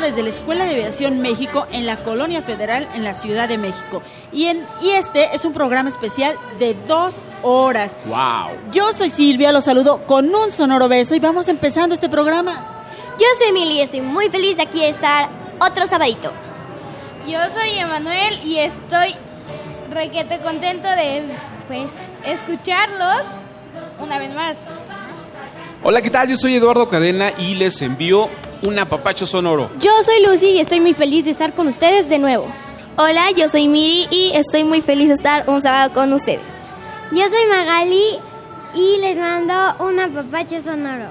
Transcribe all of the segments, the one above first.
desde la Escuela de Aviación México en la Colonia Federal en la Ciudad de México. Y, en, y este es un programa especial de dos horas. ¡Wow! Yo soy Silvia, los saludo con un sonoro beso y vamos empezando este programa. Yo soy Emily y estoy muy feliz de aquí estar otro sabadito. Yo soy Emanuel y estoy requete contento de pues escucharlos una vez más. Hola, ¿qué tal? Yo soy Eduardo Cadena y les envío un apapacho sonoro. Yo soy Lucy y estoy muy feliz de estar con ustedes de nuevo. Hola, yo soy Miri y estoy muy feliz de estar un sábado con ustedes. Yo soy Magali y les mando un apapacho sonoro.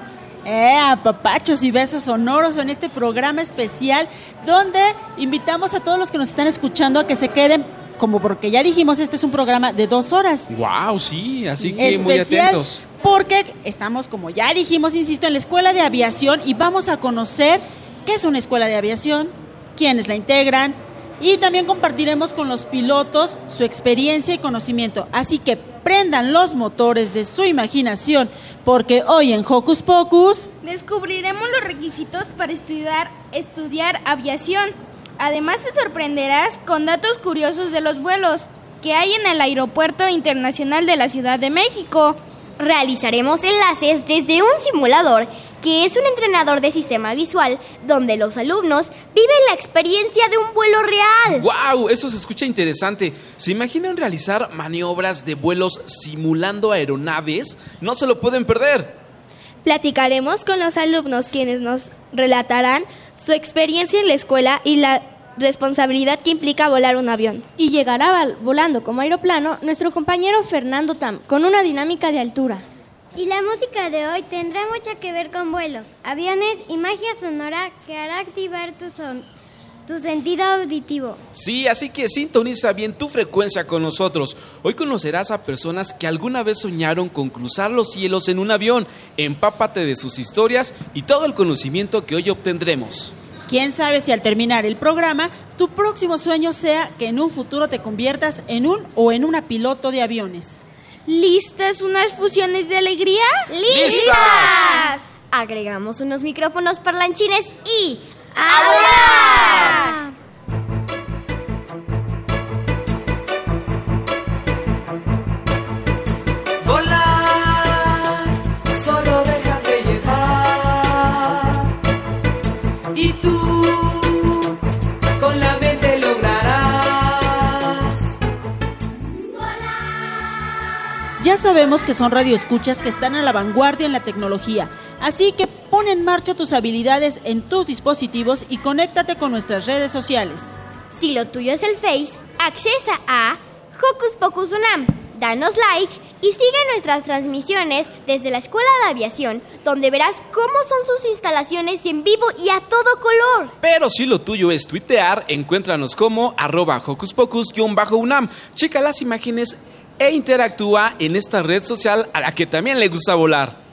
Eh, apapachos y besos sonoros en este programa especial donde invitamos a todos los que nos están escuchando a que se queden como porque ya dijimos, este es un programa de dos horas. ¡Wow! Sí, así que Especial muy atentos. Porque estamos, como ya dijimos, insisto, en la escuela de aviación y vamos a conocer qué es una escuela de aviación, quiénes la integran y también compartiremos con los pilotos su experiencia y conocimiento. Así que prendan los motores de su imaginación, porque hoy en Hocus Pocus descubriremos los requisitos para estudiar, estudiar aviación. Además te sorprenderás con datos curiosos de los vuelos que hay en el Aeropuerto Internacional de la Ciudad de México. Realizaremos enlaces desde un simulador que es un entrenador de sistema visual donde los alumnos viven la experiencia de un vuelo real. ¡Wow! Eso se escucha interesante. ¿Se imaginan realizar maniobras de vuelos simulando aeronaves? No se lo pueden perder. Platicaremos con los alumnos quienes nos relatarán su experiencia en la escuela y la responsabilidad que implica volar un avión. Y llegará volando como aeroplano nuestro compañero Fernando Tam, con una dinámica de altura. Y la música de hoy tendrá mucho que ver con vuelos, aviones y magia sonora que hará activar tu, son, tu sentido auditivo. Sí, así que sintoniza bien tu frecuencia con nosotros. Hoy conocerás a personas que alguna vez soñaron con cruzar los cielos en un avión. Empápate de sus historias y todo el conocimiento que hoy obtendremos. Quién sabe si al terminar el programa tu próximo sueño sea que en un futuro te conviertas en un o en una piloto de aviones. ¿Listas unas fusiones de alegría? ¡Listas! Agregamos unos micrófonos parlanchines y ¡Ahora! Ya sabemos que son radioescuchas que están a la vanguardia en la tecnología, así que pon en marcha tus habilidades en tus dispositivos y conéctate con nuestras redes sociales. Si lo tuyo es el Face, accesa a Hocus Pocus Unam, danos like y sigue nuestras transmisiones desde la Escuela de Aviación, donde verás cómo son sus instalaciones en vivo y a todo color. Pero si lo tuyo es tuitear, encuéntranos como arroba Hocus Pocus-UNAM. Checa las imágenes e interactúa en esta red social a la que también le gusta volar.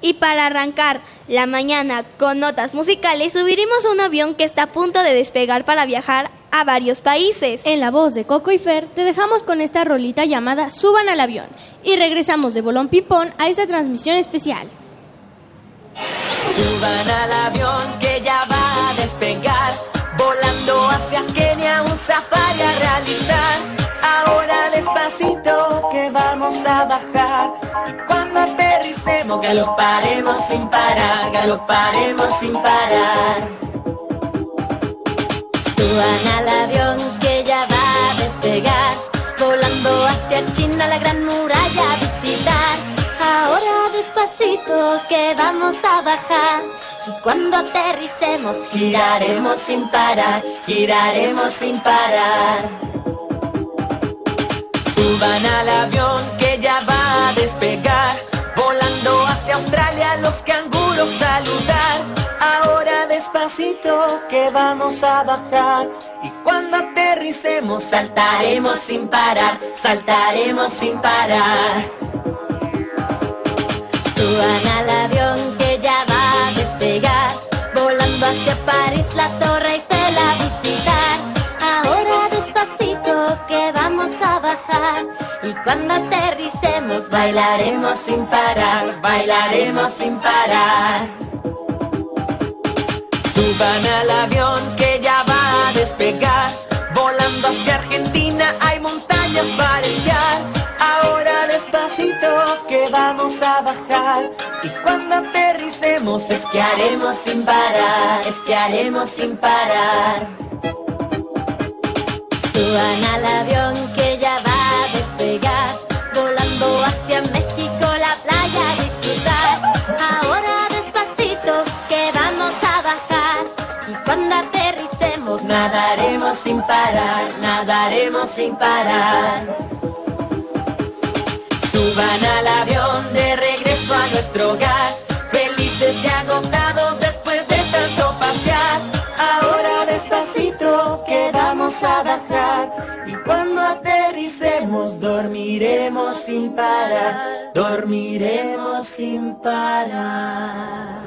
Y para arrancar la mañana con notas musicales, subiremos a un avión que está a punto de despegar para viajar a varios países. En la voz de Coco y Fer, te dejamos con esta rolita llamada Suban al avión y regresamos de Bolón Pipón a esta transmisión especial. Suban al avión que ya va a despegar, volando hacia Kenia un safari a realizar. Ahora despacito vamos a bajar. Y cuando aterricemos, galoparemos sin parar, galoparemos sin parar. Suban al avión que ya va a despegar, volando hacia China la gran muralla a visitar. Ahora despacito que vamos a bajar. Y cuando aterricemos giraremos sin parar, giraremos sin parar. Suban al avión que ya va a despegar, volando hacia Australia los canguros saludar. Ahora despacito que vamos a bajar y cuando aterricemos saltaremos sin parar, saltaremos sin parar. Suban al avión que ya va a despegar, volando hacia París la Torre cuando aterricemos Bailaremos sin parar, bailaremos sin parar. Suban al avión que ya va a despegar, volando hacia Argentina hay montañas para esquiar. Ahora despacito que vamos a bajar y cuando aterricemos esquiaremos sin parar, esquiaremos sin parar. Suban al avión que ya Sin parar, nadaremos sin parar. Suban al avión de regreso a nuestro hogar, felices y agotados después de tanto pasear. Ahora despacito que vamos a bajar y cuando aterricemos dormiremos sin parar, dormiremos sin parar.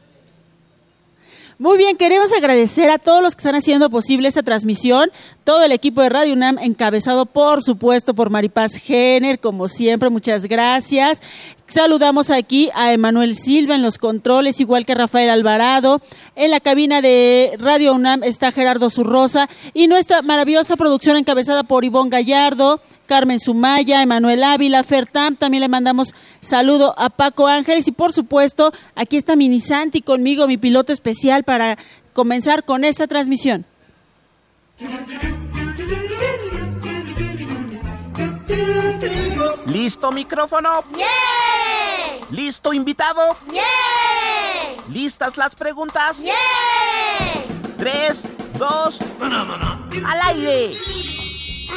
Muy bien, queremos agradecer a todos los que están haciendo posible esta transmisión, todo el equipo de Radio UNAM, encabezado por supuesto por Maripaz Jenner, como siempre, muchas gracias. Saludamos aquí a Emanuel Silva en los controles, igual que Rafael Alvarado. En la cabina de Radio UNAM está Gerardo Zurrosa y nuestra maravillosa producción encabezada por Ivonne Gallardo, Carmen Sumaya, Emanuel Ávila, Fertam. También le mandamos saludo a Paco Ángeles y por supuesto aquí está Mini Santi conmigo, mi piloto especial comenzar con esta transmisión. ¿Listo micrófono? ¿Listo invitado? ¿Listas las preguntas? Tres, dos, al aire.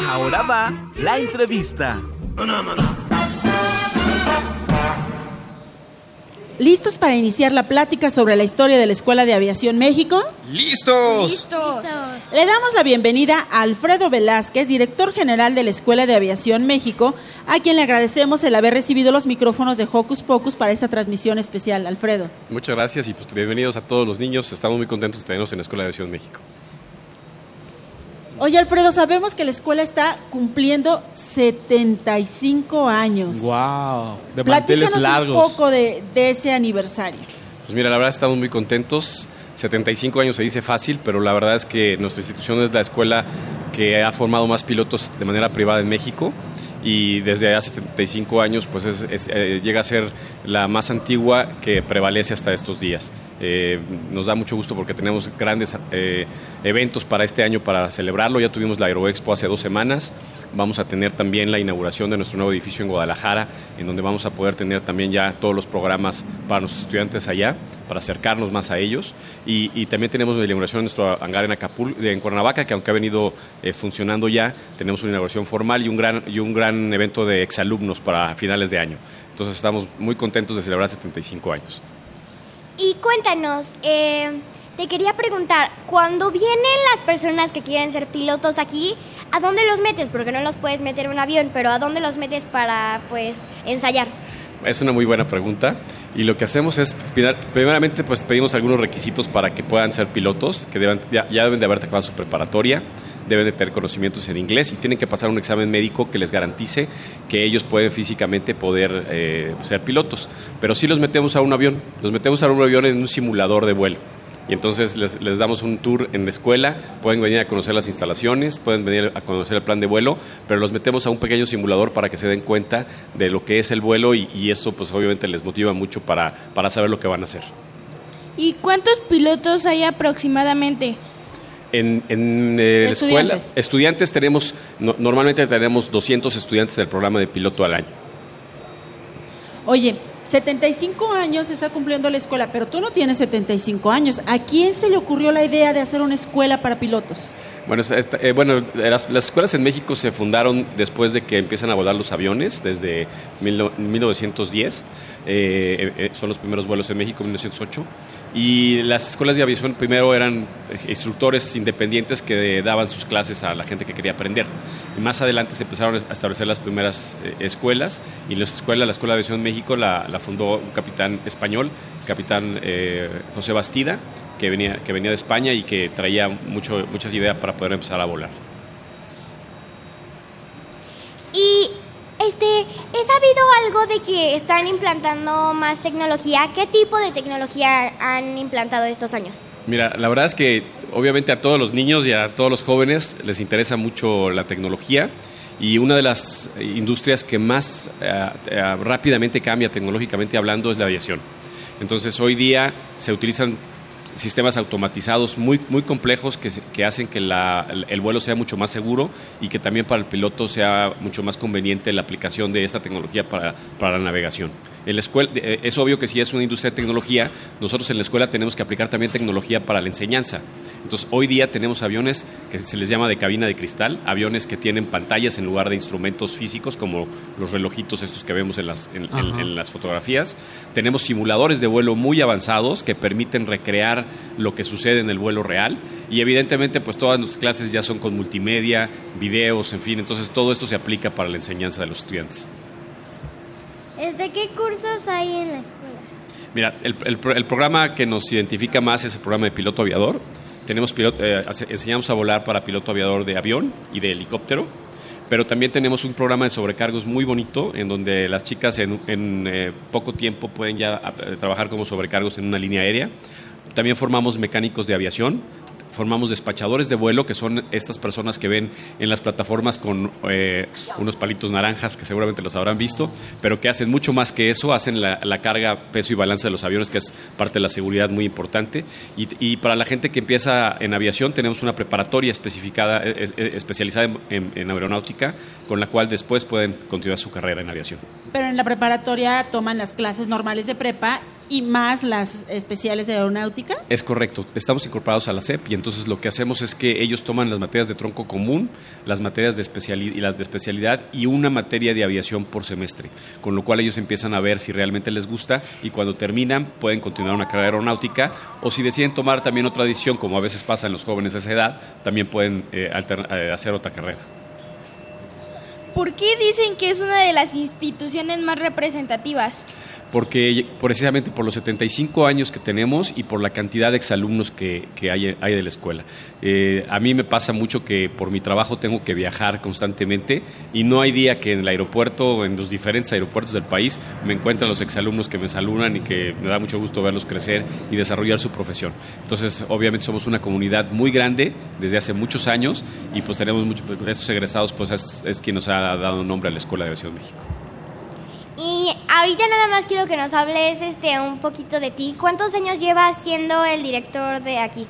Ahora va la entrevista. ¿Listos para iniciar la plática sobre la historia de la Escuela de Aviación México? ¡Listos! Le damos la bienvenida a Alfredo Velázquez, director general de la Escuela de Aviación México, a quien le agradecemos el haber recibido los micrófonos de Hocus Pocus para esta transmisión especial. Alfredo. Muchas gracias y pues bienvenidos a todos los niños. Estamos muy contentos de tenernos en la Escuela de Aviación México. Oye, Alfredo, sabemos que la escuela está cumpliendo 75 años. ¡Wow! De Platícanos manteles largos. un poco de, de ese aniversario. Pues mira, la verdad estamos muy contentos. 75 años se dice fácil, pero la verdad es que nuestra institución es la escuela que ha formado más pilotos de manera privada en México y desde hace 75 años pues es- es, eh, llega a ser la más antigua que prevalece hasta estos días. Eh, nos da mucho gusto porque tenemos grandes eh, eventos para este año para celebrarlo. Ya tuvimos la Aeroexpo hace dos semanas. Vamos a tener también la inauguración de nuestro nuevo edificio en Guadalajara, en donde vamos a poder tener también ya todos los programas para nuestros estudiantes allá, para acercarnos más a ellos. Y, y también tenemos la inauguración de nuestro hangar en Acapulco, en Cuernavaca, que aunque ha venido eh, funcionando ya, tenemos una inauguración formal y un gran, y un gran evento de exalumnos para finales de año. Entonces estamos muy contentos de celebrar 75 años. Y cuéntanos, eh, te quería preguntar, cuando vienen las personas que quieren ser pilotos aquí, ¿a dónde los metes? Porque no los puedes meter en un avión, pero ¿a dónde los metes para, pues, ensayar? Es una muy buena pregunta y lo que hacemos es, primeramente, pues pedimos algunos requisitos para que puedan ser pilotos, que ya deben de haber acabado su preparatoria, deben de tener conocimientos en inglés y tienen que pasar un examen médico que les garantice que ellos pueden físicamente poder eh, ser pilotos. Pero sí los metemos a un avión, los metemos a un avión en un simulador de vuelo y entonces les, damos un tour en la escuela, pueden venir a conocer las instalaciones, pueden venir a conocer el plan de vuelo, pero los metemos a un pequeño simulador para que se den cuenta de lo que es el vuelo y, y esto pues obviamente les motiva mucho para, para saber lo que van a hacer. ¿Y cuántos pilotos hay aproximadamente? En, en eh, la escuela, estudiantes tenemos, no, normalmente tenemos 200 estudiantes del programa de piloto al año. Oye, 75 años está cumpliendo la escuela, pero tú no tienes 75 años. ¿A quién se le ocurrió la idea de hacer una escuela para pilotos? Bueno, eh, bueno las, las, escuelas en México se fundaron después de que empiezan a volar los aviones, desde mil, 1910. Eh, eh, son los primeros vuelos en México, 1908. Y las escuelas de aviación primero eran instructores independientes que daban sus clases a la gente que quería aprender. Y más adelante se empezaron a establecer las primeras eh, escuelas. Y la escuela, la Escuela de Aviación México la, la fundó un capitán español, el capitán eh, José Bastida, que venía, que venía de España y que traía mucho, muchas ideas para poder empezar a volar. Y este, he sabido algo de que están implantando más tecnología. ¿Qué tipo de tecnología han implantado estos años? Mira, la verdad es que obviamente a todos los niños y a todos los jóvenes les interesa mucho la tecnología y una de las industrias que más eh, eh, rápidamente cambia tecnológicamente hablando es la aviación. Entonces hoy día se utilizan sistemas automatizados muy, muy complejos que, que hacen que la, el vuelo sea mucho más seguro y que también para el piloto sea mucho más conveniente la aplicación de esta tecnología para, para la navegación. En la escuela, eh, es obvio que si es una industria de tecnología, nosotros en la escuela tenemos que aplicar también tecnología para la enseñanza. Entonces, hoy día tenemos aviones que se les llama de cabina de cristal, aviones que tienen pantallas en lugar de instrumentos físicos, como los relojitos estos que vemos en las, en, en, en las fotografías. Tenemos simuladores de vuelo muy avanzados que permiten recrear lo que sucede en el vuelo real. Y evidentemente, pues todas nuestras clases ya son con multimedia, videos, en fin. Entonces, todo esto se aplica para la enseñanza de los estudiantes. ¿Desde qué cursos hay en la escuela? Mira, el, el, el, programa que nos identifica más es el programa de piloto aviador. Tenemos piloto, eh, enseñamos a volar para piloto aviador de avión y de helicóptero, pero también tenemos un programa de sobrecargos muy bonito en donde las chicas en, en eh, poco tiempo pueden ya eh, trabajar como sobrecargos en una línea aérea. También formamos mecánicos de aviación, formamos despachadores de vuelo, que son estas personas que ven en las plataformas con eh, unos palitos naranjas, que seguramente los habrán visto, pero que hacen mucho más que eso, hacen la, carga, peso y balance de los aviones, que es parte de la seguridad muy importante. Y, para la gente que empieza en aviación, tenemos una preparatoria especificada, es, es, especializada en, en, en aeronáutica, con la cual después pueden continuar su carrera en aviación. Pero en la preparatoria toman las clases normales de prepa y más las especiales de aeronáutica. Es correcto, estamos incorporados a la CEP y entonces lo que hacemos es que ellos toman las materias de tronco común, las materias de especialidad y las de especialidad y una materia de aviación por semestre, con lo cual ellos empiezan a ver si realmente les gusta y cuando terminan pueden continuar una carrera aeronáutica o si deciden tomar también otra decisión, como a veces pasa en los jóvenes de esa edad, también pueden eh, eh, hacer otra carrera. ¿Por qué dicen que es una de las instituciones más representativas? Porque precisamente por los 75 años que tenemos y por la cantidad de exalumnos que, hay, de la escuela. Eh, a mí me pasa mucho que por mi trabajo tengo que viajar constantemente y no hay día que en el aeropuerto, en los diferentes aeropuertos del país, me encuentran los exalumnos que me saludan y que me da mucho gusto verlos crecer y desarrollar su profesión. Entonces, obviamente somos una comunidad muy grande desde hace muchos años y pues tenemos muchos, estos egresados pues es, es quien nos ha dado nombre a la Escuela de Aviación México. Y ahorita nada más quiero que nos hables este un poquito de ti. ¿Cuántos años llevas siendo el director de aquí?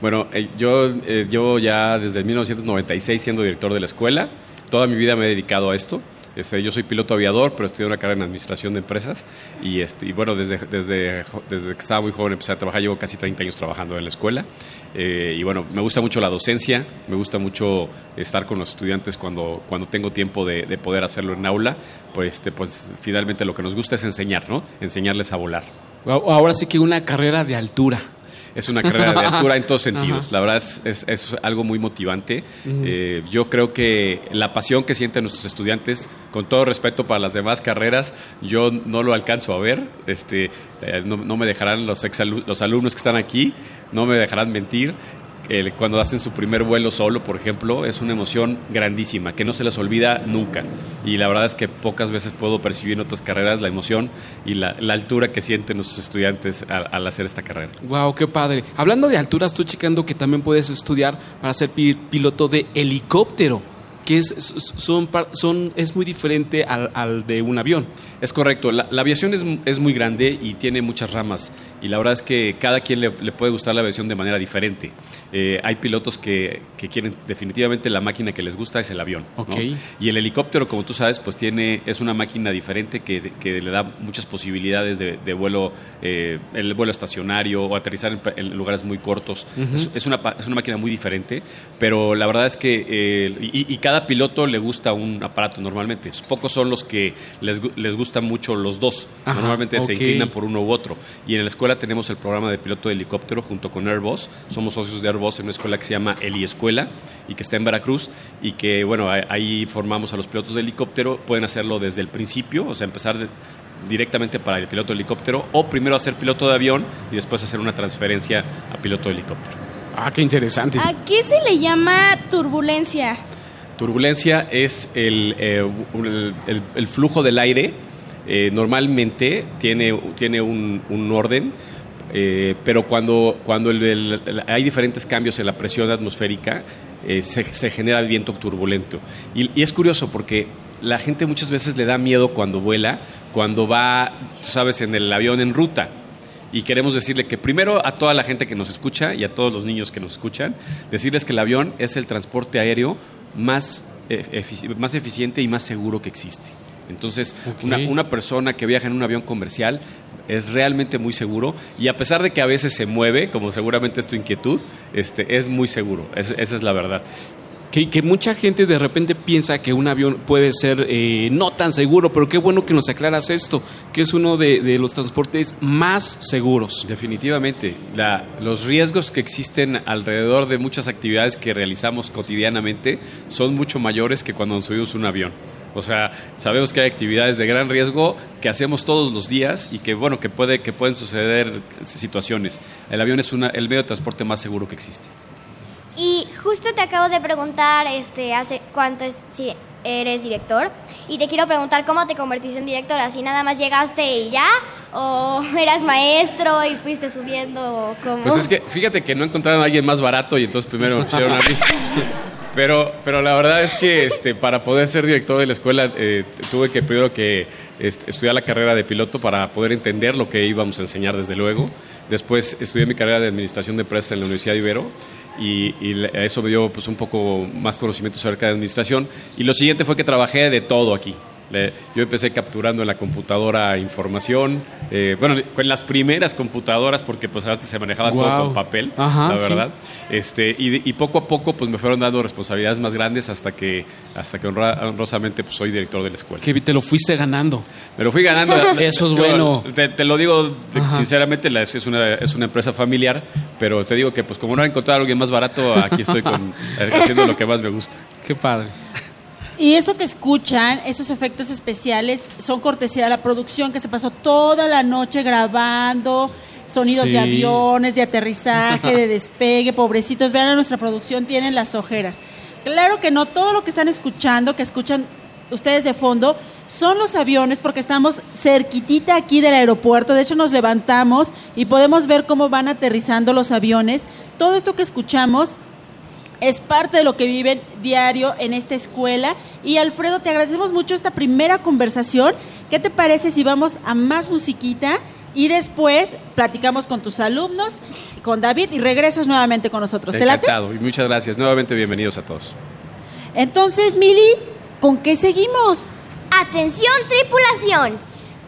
Bueno, eh, yo eh, llevo ya desde 1996 siendo director de la escuela. Toda mi vida me he dedicado a esto. Este, yo soy piloto aviador, pero estudié una carrera en administración de empresas y, este, y bueno, desde, desde, desde que estaba muy joven empecé a trabajar, llevo casi 30 años trabajando en la escuela eh, y bueno, me gusta mucho la docencia, me gusta mucho estar con los estudiantes cuando, cuando tengo tiempo de, de poder hacerlo en aula, pues, este, pues finalmente lo que nos gusta es enseñar, ¿no? Enseñarles a volar. Ahora sí que una carrera de altura es una carrera de altura en todos sentidos. Ajá. La verdad es, es, es, algo muy motivante. Uh -huh. eh, yo creo que la pasión que sienten nuestros estudiantes, con todo respeto para las demás carreras, yo no lo alcanzo a ver. Este, eh, no, no, me dejarán los, los alumnos que están aquí, no me dejarán mentir cuando hacen su primer vuelo solo, por ejemplo, es una emoción grandísima, que no se les olvida nunca. Y la verdad es que pocas veces puedo percibir en otras carreras la emoción y la, la altura que sienten los estudiantes al, al hacer esta carrera. Wow, qué padre. Hablando de alturas, estoy checando que también puedes estudiar para ser pi- piloto de helicóptero, que es, son, son, es muy diferente al, al de un avión. Es correcto, la, la aviación es, es muy grande y tiene muchas ramas y la verdad es que cada quien le, le puede gustar la aviación de manera diferente. Eh, hay pilotos que, que quieren definitivamente la máquina que les gusta es el avión. Y el helicóptero, como tú sabes, pues tiene es una máquina diferente que, que le da muchas posibilidades de, de vuelo, eh, el vuelo estacionario o aterrizar en, lugares muy cortos. Ujú. es, es una, es una máquina muy diferente, pero la verdad es que eh, y, y cada piloto le gusta un aparato normalmente. Pocos son los que les, les gustan mucho los dos. Ajá, normalmente se inclinan por uno u otro. Y en la escuela tenemos el programa de piloto de helicóptero junto con Airbus. Somos socios de Airbus en una escuela que se llama Eli Escuela y que está en Veracruz y que, bueno, ahí- ahí formamos a los pilotos de helicóptero. Pueden hacerlo desde el principio, o sea, empezar de- directamente para el piloto de helicóptero o primero hacer piloto de avión y después hacer una transferencia a piloto de helicóptero. Ah, qué interesante. ¿A qué se le llama turbulencia? Turbulencia es el, eh, el- el- el flujo del aire. eh, normalmente tiene, tiene un, un orden, eh, pero cuando, cuando el- el- el- hay diferentes cambios en la presión atmosférica, eh, se, se genera el viento turbulento. Y, y es curioso porque la gente muchas veces le da miedo cuando vuela, cuando va, tú sabes, en el avión en ruta. Y queremos decirle que primero a toda la gente que nos escucha y a todos los niños que nos escuchan, decirles que el avión es el transporte aéreo más, eh, efici- más eficiente y más seguro que existe. Entonces, una, una persona que viaja en un avión comercial es realmente muy seguro y a pesar de que a veces se mueve, como seguramente es tu inquietud, este, es muy seguro. Es- esa es la verdad. Que, mucha gente de repente piensa que un avión puede ser eh, no tan seguro, pero qué bueno que nos aclaras esto, que es uno de, los transportes más seguros. Definitivamente. Los riesgos que existen alrededor de muchas actividades que realizamos cotidianamente son mucho mayores que cuando nos subimos un avión. O sea, sabemos que hay actividades de gran riesgo que hacemos todos los días y que, bueno, que, puede, que pueden suceder situaciones. El avión es una, el medio de transporte más seguro que existe. Y justo te acabo de preguntar este, hace cuánto es, si eres director. Y te quiero preguntar cómo te convertiste en director. ¿Así nada más llegaste y ya? ¿O eras maestro y fuiste subiendo? ¿Cómo? Pues es que fíjate que no encontraron a alguien más barato y entonces primero me pusieron a mí. Pero, pero la verdad es que este, para poder ser director de la escuela eh, tuve que primero que este, estudiar la carrera de piloto para poder entender lo que íbamos a enseñar desde luego. Después estudié mi carrera de administración de empresas en la Universidad de Ibero y, eso me dio pues, un poco más conocimiento acerca de administración. Y lo siguiente fue que trabajé de todo aquí. Le- Yo empecé capturando en la computadora información, eh, bueno, con las primeras computadoras, porque pues antes se manejaba todo con papel, Ajá, la sí. verdad. Este, y, poco a poco pues me fueron dando responsabilidades más grandes hasta que, hasta que honra- honrosamente pues, soy director de la escuela. Que te lo fuiste ganando. Me lo fui ganando. Eso es Yo, bueno. Te, te lo digo Ajá. sinceramente, la- es una, es una empresa familiar, pero te digo que pues como no he encontrado a alguien más barato, aquí estoy con, haciendo lo que más me gusta. Qué padre. Y eso que escuchan, esos efectos especiales, son cortesía de la producción que se pasó toda la noche grabando sonidos Sí. de aviones, de aterrizaje, de despegue. Pobrecitos, vean a nuestra producción, tienen las ojeras. Claro que no, todo lo que están escuchando, que escuchan ustedes de fondo, son los aviones porque estamos cerquitita aquí del aeropuerto. De hecho, nos levantamos y podemos ver cómo van aterrizando los aviones. Todo esto que escuchamos es parte de lo que viven diario en esta escuela. Y Alfredo, te agradecemos mucho esta primera conversación. ¿Qué te parece si vamos a más musiquita y después platicamos con tus alumnos, con David y regresas nuevamente con nosotros? ¿Te late? Encantado y muchas gracias. Nuevamente bienvenidos a todos. Entonces, Mili, ¿con qué seguimos? Atención tripulación,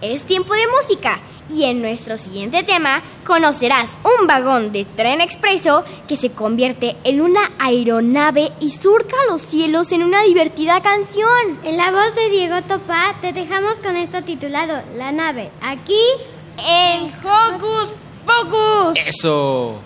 es tiempo de música y en nuestro siguiente tema conocerás un vagón de tren expreso que se convierte en una aeronave y surca los cielos en una divertida canción. En la voz de Diego Topa te dejamos con esto titulado La nave. Aquí en Hocus Pocus. Eso.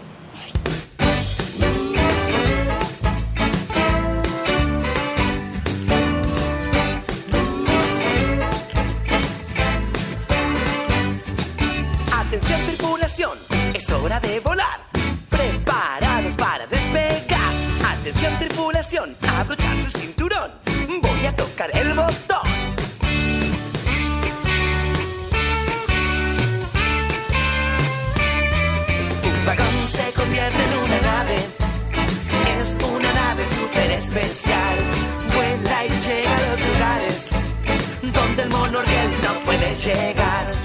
de volar. Preparados para despegar. Atención tripulación, abrocharse el cinturón. Voy a tocar el botón. Un vagón se convierte en una nave. Es una nave súper especial. Vuela y llega a los lugares donde el monorriel no puede llegar.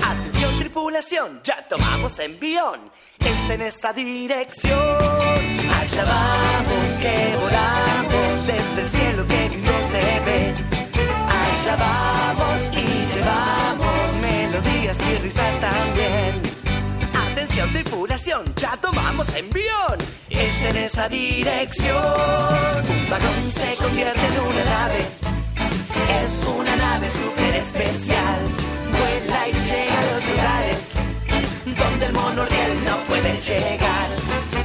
Ya tomamos envión. Es en esta dirección. Allá vamos que volamos desde el cielo que no se ve. Allá vamos y llevamos melodías y risas también. Atención tripulación, ya tomamos envión. Es en esa dirección. Un vagón se convierte en una nave. Es una nave súper especial. Vuela y llega a los lugares donde el monorriel no puede llegar.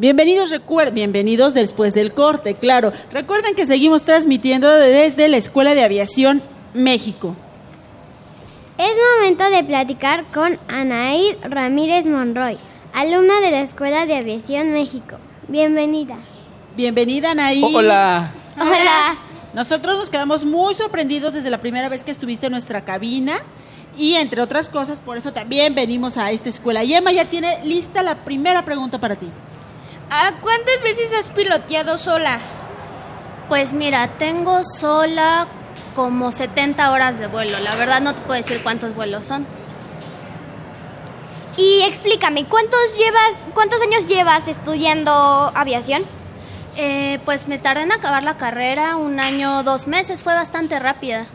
Bienvenidos, bienvenidos después del corte, claro. Recuerden que seguimos transmitiendo desde la Escuela de Aviación México. Es momento de platicar con Anaid Ramírez Monroy, alumna de la Escuela de Aviación México. Bienvenida. Bienvenida, Anaí. Hola. Hola. Nosotros nos quedamos muy sorprendidos desde la primera vez que estuviste en nuestra cabina y entre otras cosas, por eso también venimos a esta escuela. Y Emma ya tiene lista la primera pregunta para ti. ¿A cuántas veces has piloteado sola? Pues mira, tengo sola como 70 horas de vuelo. La verdad no te puedo decir cuántos vuelos son. Y explícame, ¿cuántos llevas, cuántos años llevas estudiando aviación? Eh, pues me tardé en acabar la carrera, un año, dos meses, fue bastante rápida.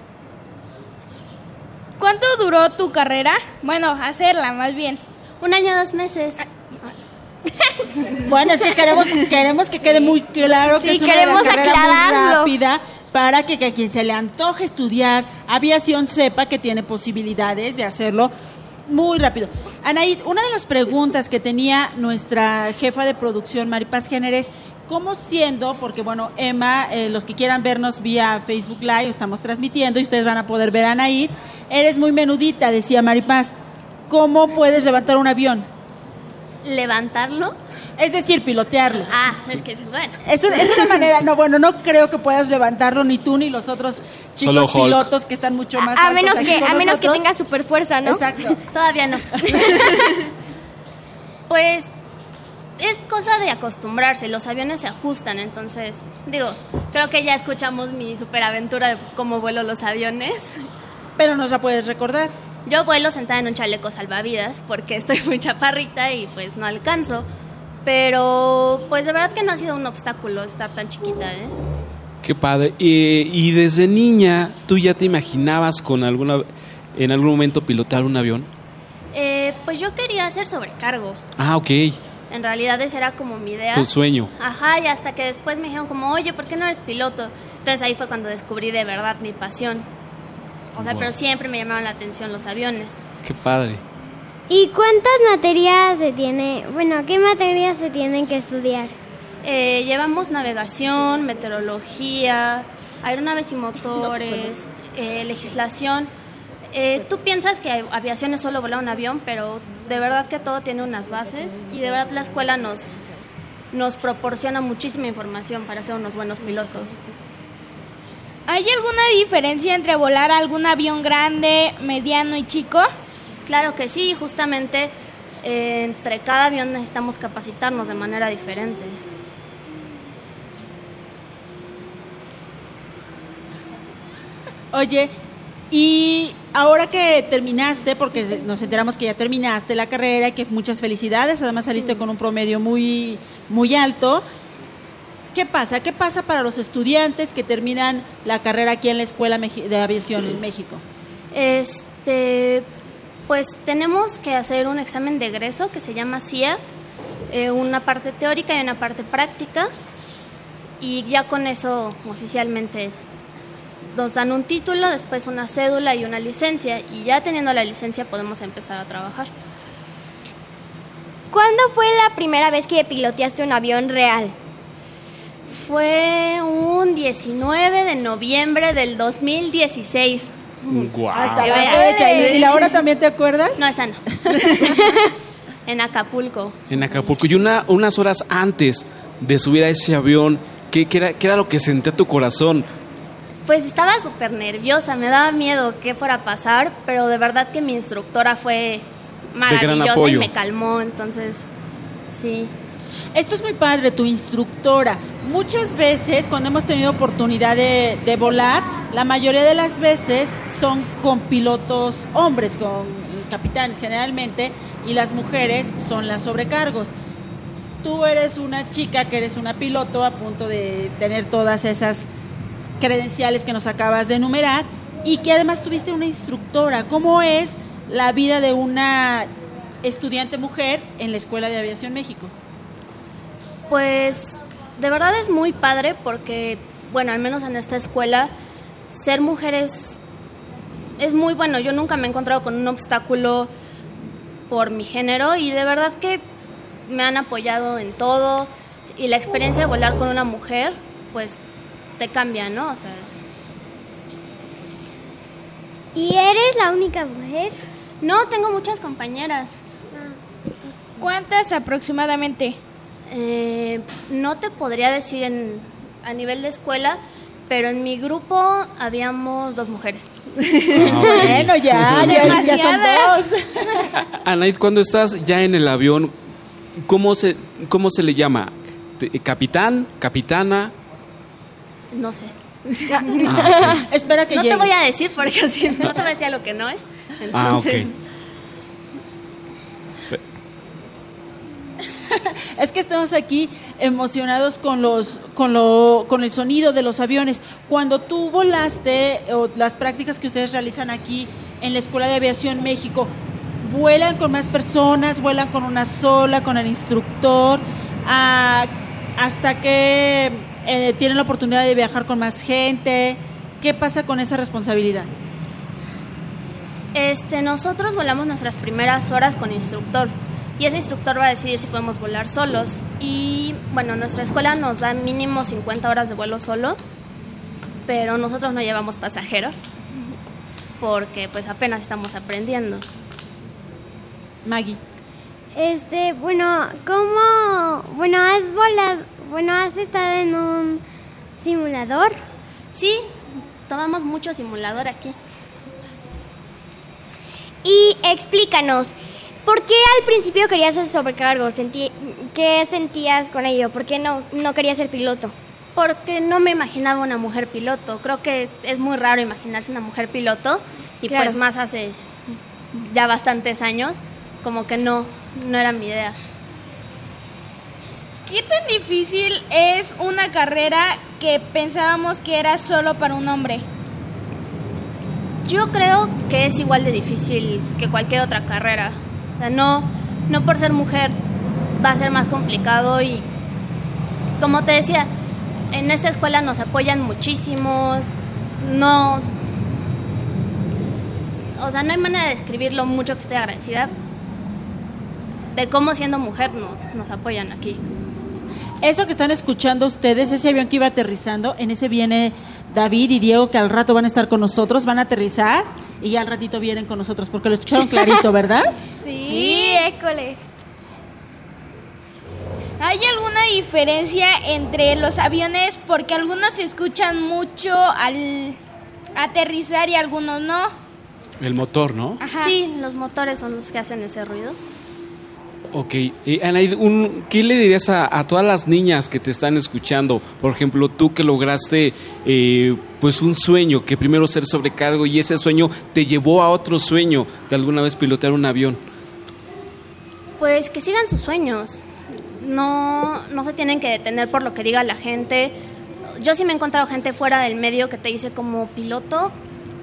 ¿Cuánto duró tu carrera? Bueno, hacerla más bien. Un año, dos meses. Bueno, es que queremos, queremos que quede muy claro que Sí, es una queremos carrera muy rápida para que, que a quien se le antoje estudiar aviación sepa que tiene posibilidades de hacerlo muy rápido. Anaid, una de las preguntas que tenía nuestra jefa de producción, Maripaz Género, es cómo siendo, porque bueno, Emma, eh, los que quieran vernos vía Facebook Live, estamos transmitiendo y ustedes van a poder ver a Anaid, eres muy menudita, decía Maripaz. ¿Cómo puedes levantar un avión? ¿Levantarlo? Es decir, pilotearlo. Ah, es que, bueno. Es, un- es una manera, no, bueno, no creo que puedas levantarlo ni tú ni los otros chicos pilotos que están mucho más A menos que, a menos que tenga super fuerza, ¿no? Exacto. Todavía no. pues es cosa de acostumbrarse, los aviones se ajustan, entonces, digo, creo que ya escuchamos mi superaventura de cómo vuelo los aviones. Pero nos la puedes recordar. Yo vuelo sentada en un chaleco salvavidas porque estoy muy chaparrita y pues no alcanzo. Pero pues de verdad que no ha sido un obstáculo estar tan chiquita, ¿eh? Qué padre. Y, y desde niña, ¿tú ya te imaginabas con alguna, en algún momento pilotar un avión? Eh, pues yo quería hacer sobrecargo. Ah, ok. En realidad esa era como mi idea. Tu sueño. Ajá, y hasta que después me dijeron como, oye, ¿por qué no eres piloto? Entonces ahí fue cuando descubrí de verdad mi pasión. O sea, Wow. pero siempre me llamaron la atención los aviones. Qué padre. ¿Y cuántas materias se tiene? Bueno, ¿qué materias se tienen que estudiar? Eh, llevamos navegación, meteorología, aeronaves y motores, eh, legislación. Eh, tú piensas que aviación es solo volar un avión, pero de verdad que todo tiene unas bases y de verdad la escuela nos, nos proporciona muchísima información para ser unos buenos pilotos. ¿Hay alguna diferencia entre volar algún avión grande, mediano y chico? Claro que sí, justamente eh, entre cada avión necesitamos capacitarnos de manera diferente. Oye, Y ahora que terminaste, porque nos enteramos que ya terminaste la carrera y que muchas felicidades, además saliste con un promedio muy, muy alto. ¿Qué pasa? ¿Qué pasa para los estudiantes que terminan la carrera aquí en la Escuela de Aviación en México? Este, pues tenemos que hacer un examen de egreso que se llama CIA, eh, una parte teórica y una parte práctica, y ya con eso oficialmente nos dan un título, después una cédula y una licencia, y ya teniendo la licencia podemos empezar a trabajar. ¿Cuándo fue la primera vez que piloteaste un avión real? Fue un 19 de noviembre del 2016. Hasta la fecha. ¿Y, la hora también te acuerdas? No, esa no. en Acapulco. En Acapulco. Y una, unas horas antes de subir a ese avión, ¿qué, qué era, qué era lo que sentía tu corazón? Pues estaba súper nerviosa, me daba miedo qué fuera a pasar, pero de verdad que mi instructora fue maravillosa y apoyo. me calmó, entonces sí. Esto es muy padre, tu instructora. Muchas veces cuando hemos tenido oportunidad de, volar, la mayoría de las veces son con pilotos hombres, con capitanes generalmente, y las mujeres son las sobrecargos. Tú eres una chica que eres una piloto a punto de tener todas esas credenciales que nos acabas de enumerar y que además tuviste una instructora. ¿Cómo es la vida de una estudiante mujer en la Escuela de Aviación México? Pues de verdad es muy padre porque, bueno, al menos en esta escuela, ser mujer es, es muy bueno. Yo nunca me he encontrado con un obstáculo por mi género y de verdad que me han apoyado en todo y la experiencia de volar con una mujer, pues te cambia, ¿no? O sea, ¿Y eres la única mujer? no, tengo muchas compañeras. ¿Cuántas aproximadamente? Eh, no te podría decir en, a nivel de escuela, pero en mi grupo habíamos dos mujeres. Bueno, ya, ya, ya son Demasiadas. dos. Anaid, cuando estás ya en el avión, ¿cómo se, cómo se le llama? ¿Capitán? ¿Capitana? No sé. Ah, Espera que no llegue. te voy a decir porque así no te voy a decir lo que no es. Ah, ok. Es que estamos aquí emocionados con los con lo con el sonido de los aviones. Cuando tú volaste o las prácticas que ustedes realizan aquí en la Escuela de Aviación México, vuelan con más personas, vuelan con una sola, con el instructor, ah, hasta que eh, tienen la oportunidad de viajar con más gente. ¿Qué pasa con esa responsabilidad? Este, nosotros volamos nuestras primeras horas con instructor y ese instructor va a decidir si podemos volar solos. Y bueno, nuestra escuela nos da mínimo 50 horas de vuelo solo, pero nosotros no llevamos pasajeros porque pues apenas estamos aprendiendo. Maggie. Este, bueno, ¿cómo? Bueno, has volado, bueno, has estado en un simulador. Sí, tomamos mucho simulador aquí. Y explícanos, ¿por qué al principio querías ser sobrecargo? Sentí, ¿Qué sentías con ello? ¿Por qué no, no querías ser piloto? Porque no me imaginaba una mujer piloto. Creo que es muy raro imaginarse una mujer piloto y Claro. pues más hace ya bastantes años, como que no, no era mi idea. ¿Qué tan difícil es una carrera que pensábamos que era solo para un hombre? Yo creo que es igual de difícil que cualquier otra carrera. O sea, no, no por ser mujer va a ser más complicado y como te decía, en esta escuela nos apoyan muchísimo. No. O sea, no hay manera de describir lo mucho que estoy agradecida de cómo siendo mujer no- nos apoyan aquí. Eso que están escuchando ustedes, ese avión que iba aterrizando, en ese viene David y Diego que al rato van a estar con nosotros, van a aterrizar y ya al ratito vienen con nosotros porque lo escucharon clarito, ¿verdad? Sí. école. ¿Hay alguna diferencia entre los aviones? Porque algunos se escuchan mucho al aterrizar y algunos no. El motor, ¿no? Ajá. Sí, los motores son los que hacen ese ruido. Ok, eh, Anaid, un, ¿qué le dirías a, a, todas las niñas que te están escuchando? Por ejemplo, tú que lograste eh, pues un sueño, que primero ser sobrecargo y ese sueño te llevó a otro sueño de alguna vez pilotear un avión. Pues que sigan sus sueños. No, no se tienen que detener por lo que diga la gente. Yo sí me he encontrado gente fuera del medio que te dice como piloto,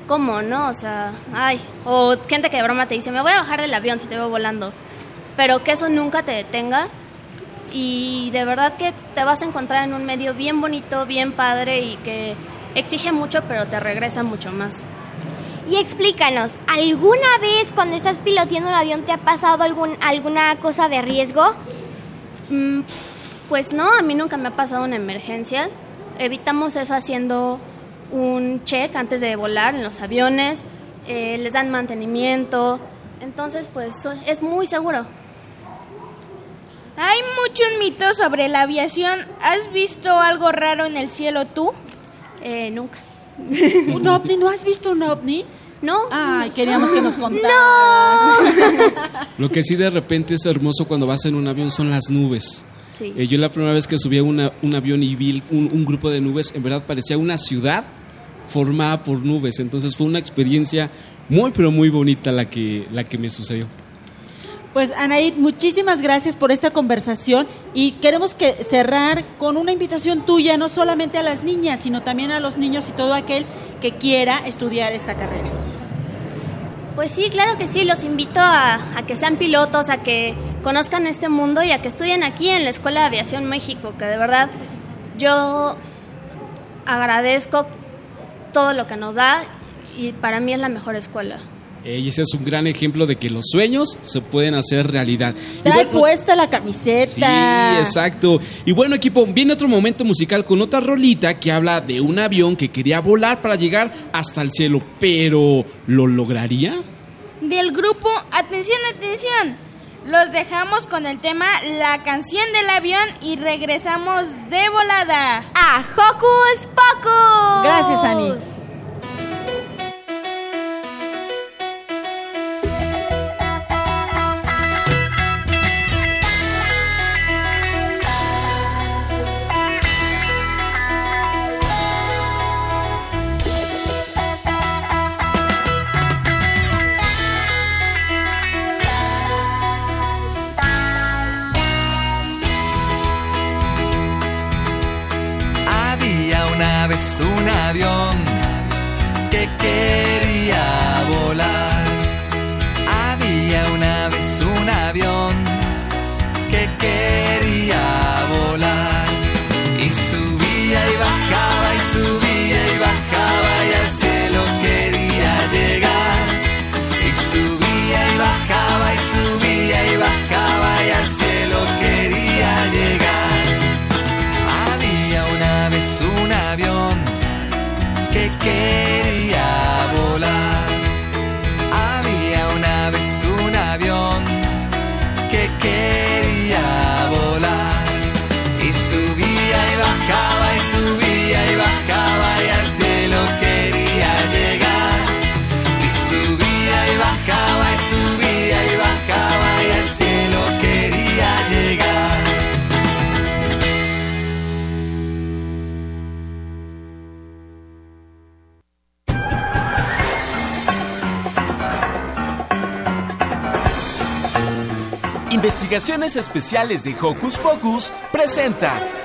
¿cómo no? O sea, ay, o gente que de broma te dice, me voy a bajar del avión si te veo volando pero que eso nunca te detenga y de verdad que te vas a encontrar en un medio bien bonito, bien padre y que exige mucho pero te regresa mucho más. Y explícanos, ¿alguna vez cuando estás piloteando un avión te ha pasado algún, alguna cosa de riesgo? Mm, pues no, a mí nunca me ha pasado una emergencia. Evitamos eso haciendo un check antes de volar en los aviones, eh, les dan mantenimiento, entonces pues es muy seguro. Hay muchos mitos sobre la aviación. ¿Has visto algo raro en el cielo tú? Eh, nunca. ¿Un ovni? ¿No has visto un ovni? No. Ay, queríamos que nos contaras. Lo que sí de repente es hermoso cuando vas en un avión son las nubes. Sí. Eh, yo la primera vez que subí a una, un avión y vi un, un, grupo de nubes, en verdad parecía una ciudad formada por nubes. Entonces fue una experiencia muy, pero muy bonita la que, la que me sucedió. Pues Anaid, muchísimas gracias por esta conversación y queremos que cerrar con una invitación tuya, no solamente a las niñas, sino también a los niños y todo aquel que quiera estudiar esta carrera. Pues sí, claro que sí, los invito a, a, que sean pilotos, a que conozcan este mundo y a que estudien aquí en la Escuela de Aviación México, que de verdad yo agradezco todo lo que nos da y para mí es la mejor escuela. Y ese es un gran ejemplo de que los sueños se pueden hacer realidad. Trae bueno, puesta la camiseta. Sí, exacto. Y bueno, equipo, viene otro momento musical con otra rolita que habla de un avión que quería volar para llegar hasta el cielo, pero ¿lo lograría? Del grupo, atención, atención. Los dejamos con el tema La canción del avión y regresamos de volada a Hocus Pocus. Gracias, Ani. Especiales de Hocus Pocus presenta.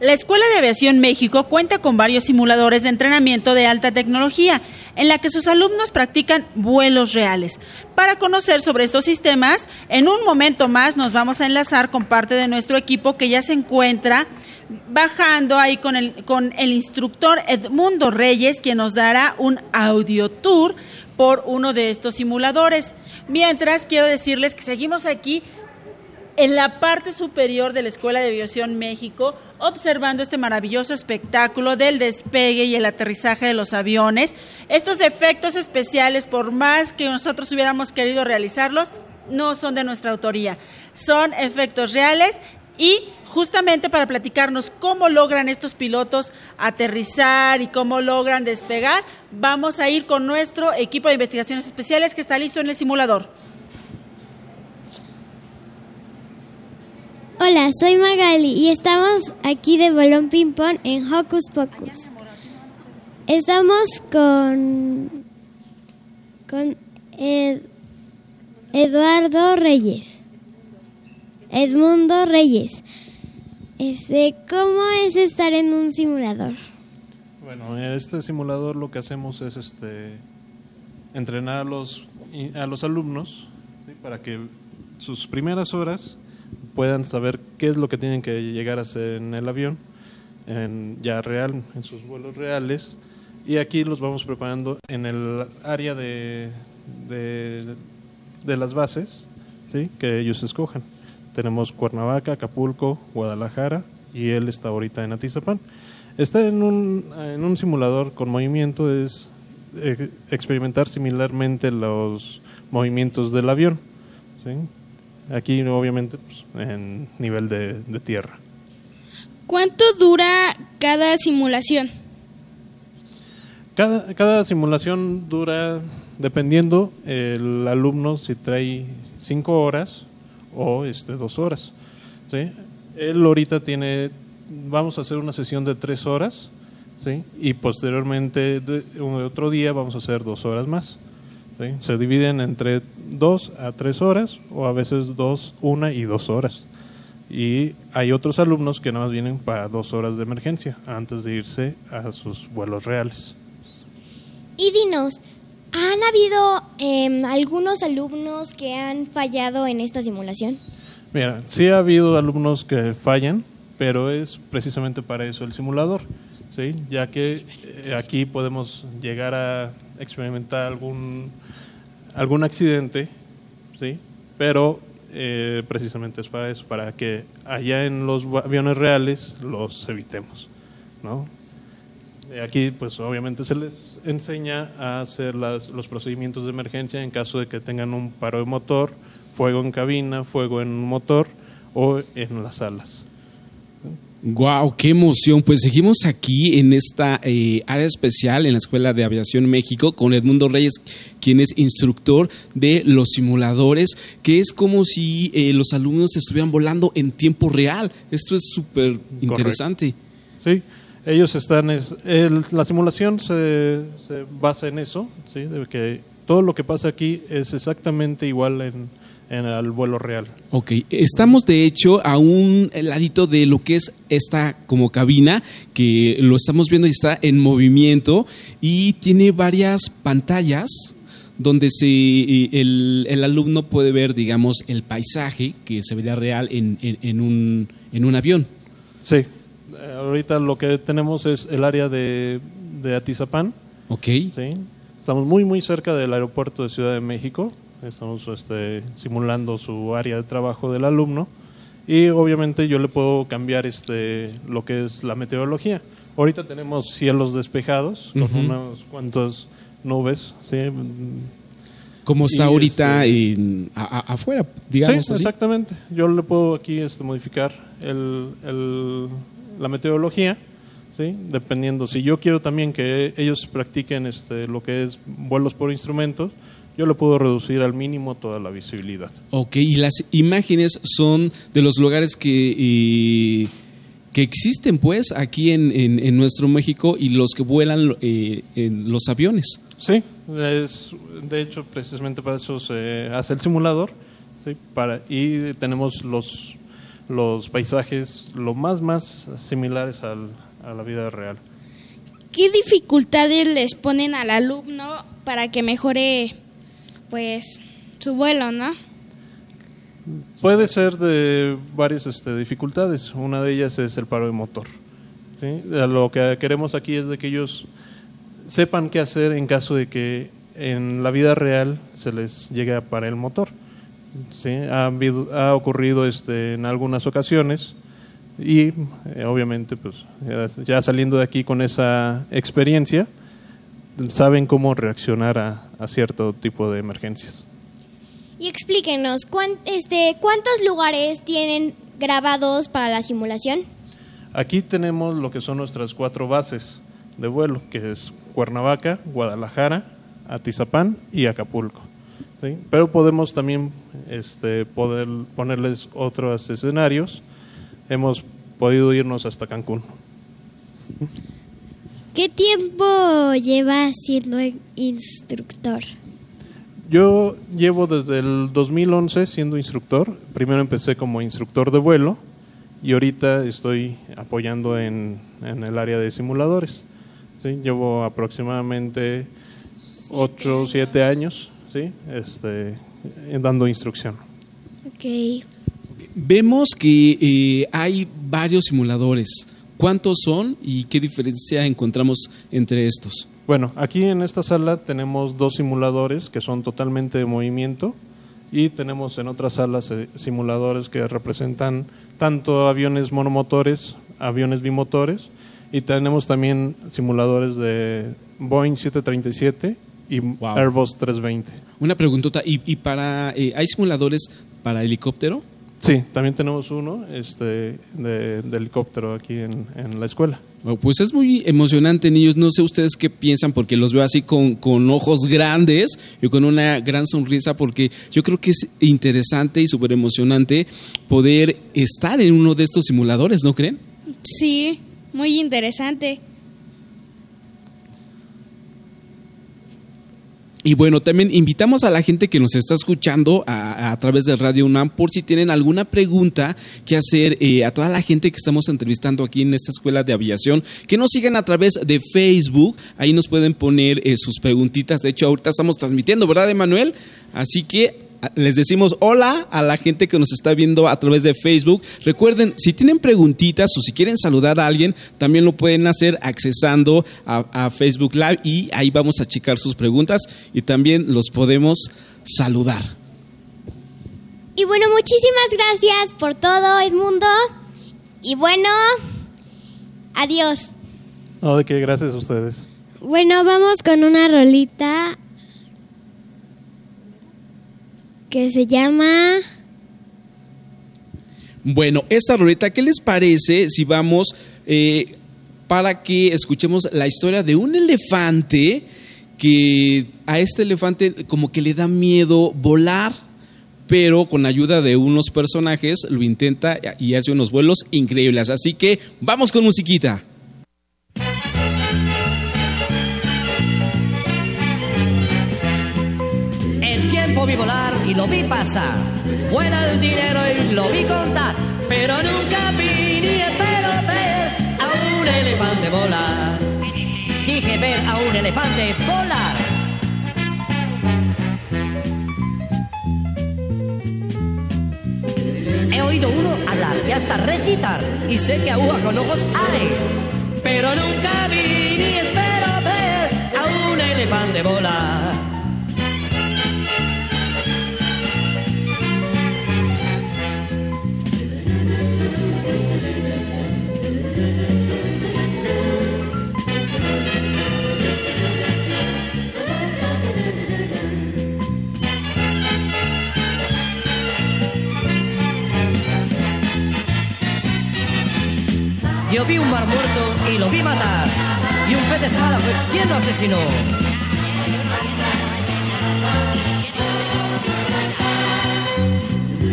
La Escuela de Aviación México cuenta con varios simuladores de entrenamiento de alta tecnología, en la que sus alumnos practican vuelos reales. Para conocer sobre estos sistemas, en un momento más nos vamos a enlazar con parte de nuestro equipo que ya se encuentra bajando ahí con el, con el instructor Edmundo Reyes, quien nos dará un audio tour por uno de estos simuladores. Mientras, quiero decirles que seguimos aquí en la parte superior de la Escuela de Aviación México, observando este maravilloso espectáculo del despegue y el aterrizaje de los aviones. Estos efectos especiales, por más que nosotros hubiéramos querido realizarlos, no son de nuestra autoría. Son efectos reales y justamente para platicarnos cómo logran estos pilotos aterrizar y cómo logran despegar, vamos a ir con nuestro equipo de investigaciones especiales que está listo en el simulador. Hola, soy Magali y estamos aquí de Bolón Ping Pong en Hocus Pocus. Estamos con con Ed- Eduardo Reyes. Edmundo Reyes. Este, ¿cómo es estar en un simulador? Bueno, en este simulador lo que hacemos es este entrenar a los a los alumnos para que sus primeras horas puedan saber qué es lo que tienen que llegar a hacer en el avión, en ya real, en sus vuelos reales. Y aquí los vamos preparando en el área de, de, de las bases ¿sí? que ellos escojan. Tenemos Cuernavaca, Acapulco, Guadalajara y él está ahorita en Atizapán. Está en un, en un simulador con movimiento, es eh, experimentar similarmente los movimientos del avión. ¿sí? Aquí obviamente pues, en nivel de, de tierra. ¿Cuánto dura cada simulación? Cada, cada simulación dura, dependiendo el alumno, si trae cinco horas o este, dos horas. ¿sí? Él ahorita tiene, vamos a hacer una sesión de tres horas ¿sí? y posteriormente de, otro día vamos a hacer dos horas más. ¿sí? Se dividen entre dos a tres horas o a veces dos, una y dos horas. Y hay otros alumnos que nada más vienen para dos horas de emergencia antes de irse a sus vuelos reales. Y dinos, ¿han habido em, algunos alumnos que han fallado en esta simulación? Mira, sí ha habido alumnos que fallan, pero es precisamente para eso el simulador, ¿sí? ya que eh, aquí podemos llegar a experimentar algún, algún accidente, ¿sí? pero eh, precisamente es para eso, para que allá en los aviones reales los evitemos. ¿no? Eh, Aquí, pues obviamente se les enseña a hacer las- los procedimientos de emergencia en caso de que tengan un paro de motor, fuego en cabina, fuego en motor o en las alas. Wow, qué emoción. Pues seguimos aquí en esta eh, área especial en la Escuela de Aviación México con Edmundo Reyes, quien es instructor de los simuladores, que es como si eh, los alumnos estuvieran volando en tiempo real. Esto es súper interesante. Sí, ellos están, es, el- la simulación se, se basa en eso, ¿sí? de que todo lo que pasa aquí es exactamente igual en, en el vuelo real. Ok, estamos de hecho a un ladito de lo que es esta como cabina, que lo estamos viendo y está en movimiento y tiene varias pantallas donde se, eh, el, el alumno puede ver, digamos, el paisaje que se vería real en, en- en un, en un avión. Sí, ahorita lo que tenemos es el área de, de Atizapán. Ok. Sí. Estamos muy, muy cerca del aeropuerto de Ciudad de México. Estamos este, simulando su área de trabajo del alumno. Y obviamente yo le puedo cambiar este, lo que es la meteorología. Ahorita tenemos cielos despejados con Ujú. unas cuantas nubes. ¿sí? Como está Y, ahorita este, en- a- a- afuera, digamos sí, así. exactamente. Yo le puedo aquí este, modificar el, el- la meteorología, ¿sí? dependiendo. Si yo quiero también que ellos practiquen este, lo que es vuelos por instrumentos, yo le puedo reducir al mínimo toda la visibilidad. Ok, y las imágenes son de los lugares que, que existen, pues, aquí en, en- en nuestro México y los que vuelan eh, en los aviones. Sí, es, de hecho, precisamente para eso se hace el simulador, ¿sí? para, y tenemos los, los paisajes lo más, más similares al- a la vida real. ¿Qué dificultades les ponen al alumno para que mejore, pues, su vuelo, no? Puede ser de varias este, dificultades. Una de ellas es el paro de motor. ¿sí? Lo que queremos aquí es de que ellos sepan qué hacer en caso de que en la vida real se les llegue a parar el motor. ¿Sí? Ha, habido- ha ocurrido este, en algunas ocasiones y eh, obviamente pues ya, ya saliendo de aquí con esa experiencia saben cómo reaccionar a- a cierto tipo de emergencias. Y explíquenos, ¿cuán- este, ¿cuántos lugares tienen grabados para la simulación? Aquí tenemos lo que son nuestras cuatro bases de vuelo, que es Cuernavaca, Guadalajara, Atizapán y Acapulco. ¿Sí? Pero podemos también este, poder ponerles otros escenarios. Hemos podido irnos hasta Cancún. ¿Qué tiempo lleva siendo instructor? Yo llevo desde el 2011 siendo instructor. Primero empecé como instructor de vuelo y ahorita estoy apoyando en, en el área de simuladores. ¿sí? Llevo aproximadamente 8 o 7 años ¿sí? este, dando instrucción. Ok. Vemos que eh, hay varios simuladores. ¿Cuántos son y qué diferencia encontramos entre estos? Bueno, aquí en esta sala tenemos dos simuladores que son totalmente de movimiento y tenemos en otras salas eh, simuladores que representan tanto aviones monomotores, aviones bimotores y tenemos también simuladores de Boeing 737 y Airbus 320. Una preguntota, ¿y, y para eh, hay simuladores para helicóptero? Sí, también tenemos uno este, de, de helicóptero aquí en, en la escuela. Wow, Pues es muy emocionante, niños. No sé ustedes qué piensan, porque los veo así con, con ojos grandes y con una gran sonrisa, porque yo creo que es interesante y súper emocionante poder estar en uno de estos simuladores, ¿no creen? Sí, muy interesante. Y bueno, también invitamos a la gente que nos está escuchando a, través de Radio UNAM por si tienen alguna pregunta que hacer eh, a toda la gente que estamos entrevistando aquí en esta escuela de aviación, que nos sigan a través de Facebook, ahí nos pueden poner eh, sus preguntitas, de hecho ahorita estamos transmitiendo, ¿verdad, Emanuel? Así que les decimos hola a la gente que nos está viendo a través de Facebook. Recuerden, si tienen preguntitas o si quieren saludar a alguien, también lo pueden hacer accesando a, a Facebook Live y ahí vamos a checar sus preguntas y también los podemos saludar. Y bueno, muchísimas gracias por todo, Edmundo. Y bueno, adiós. No, de qué, gracias a ustedes. Bueno, vamos con una rolita que se llama... Bueno, esta roleta, ¿qué les parece si vamos eh, para que escuchemos la historia de un elefante que a este elefante como que le da miedo volar, pero con ayuda de unos personajes lo intenta y hace unos vuelos increíbles. Así que vamos con musiquita. El tiempo vi volar y lo vi pasar. Vuela el dinero y lo vi contar. Pero nunca vi ni espero ver a un elefante volar. Dije ver a un elefante volar. He oído uno hablar y hasta recitar. Y sé que aguja con ojos haré. Pero nunca vi ni espero ver a un elefante volar. Yo vi un mar muerto y lo vi matar. Y un pez de espada fue quien lo asesinó.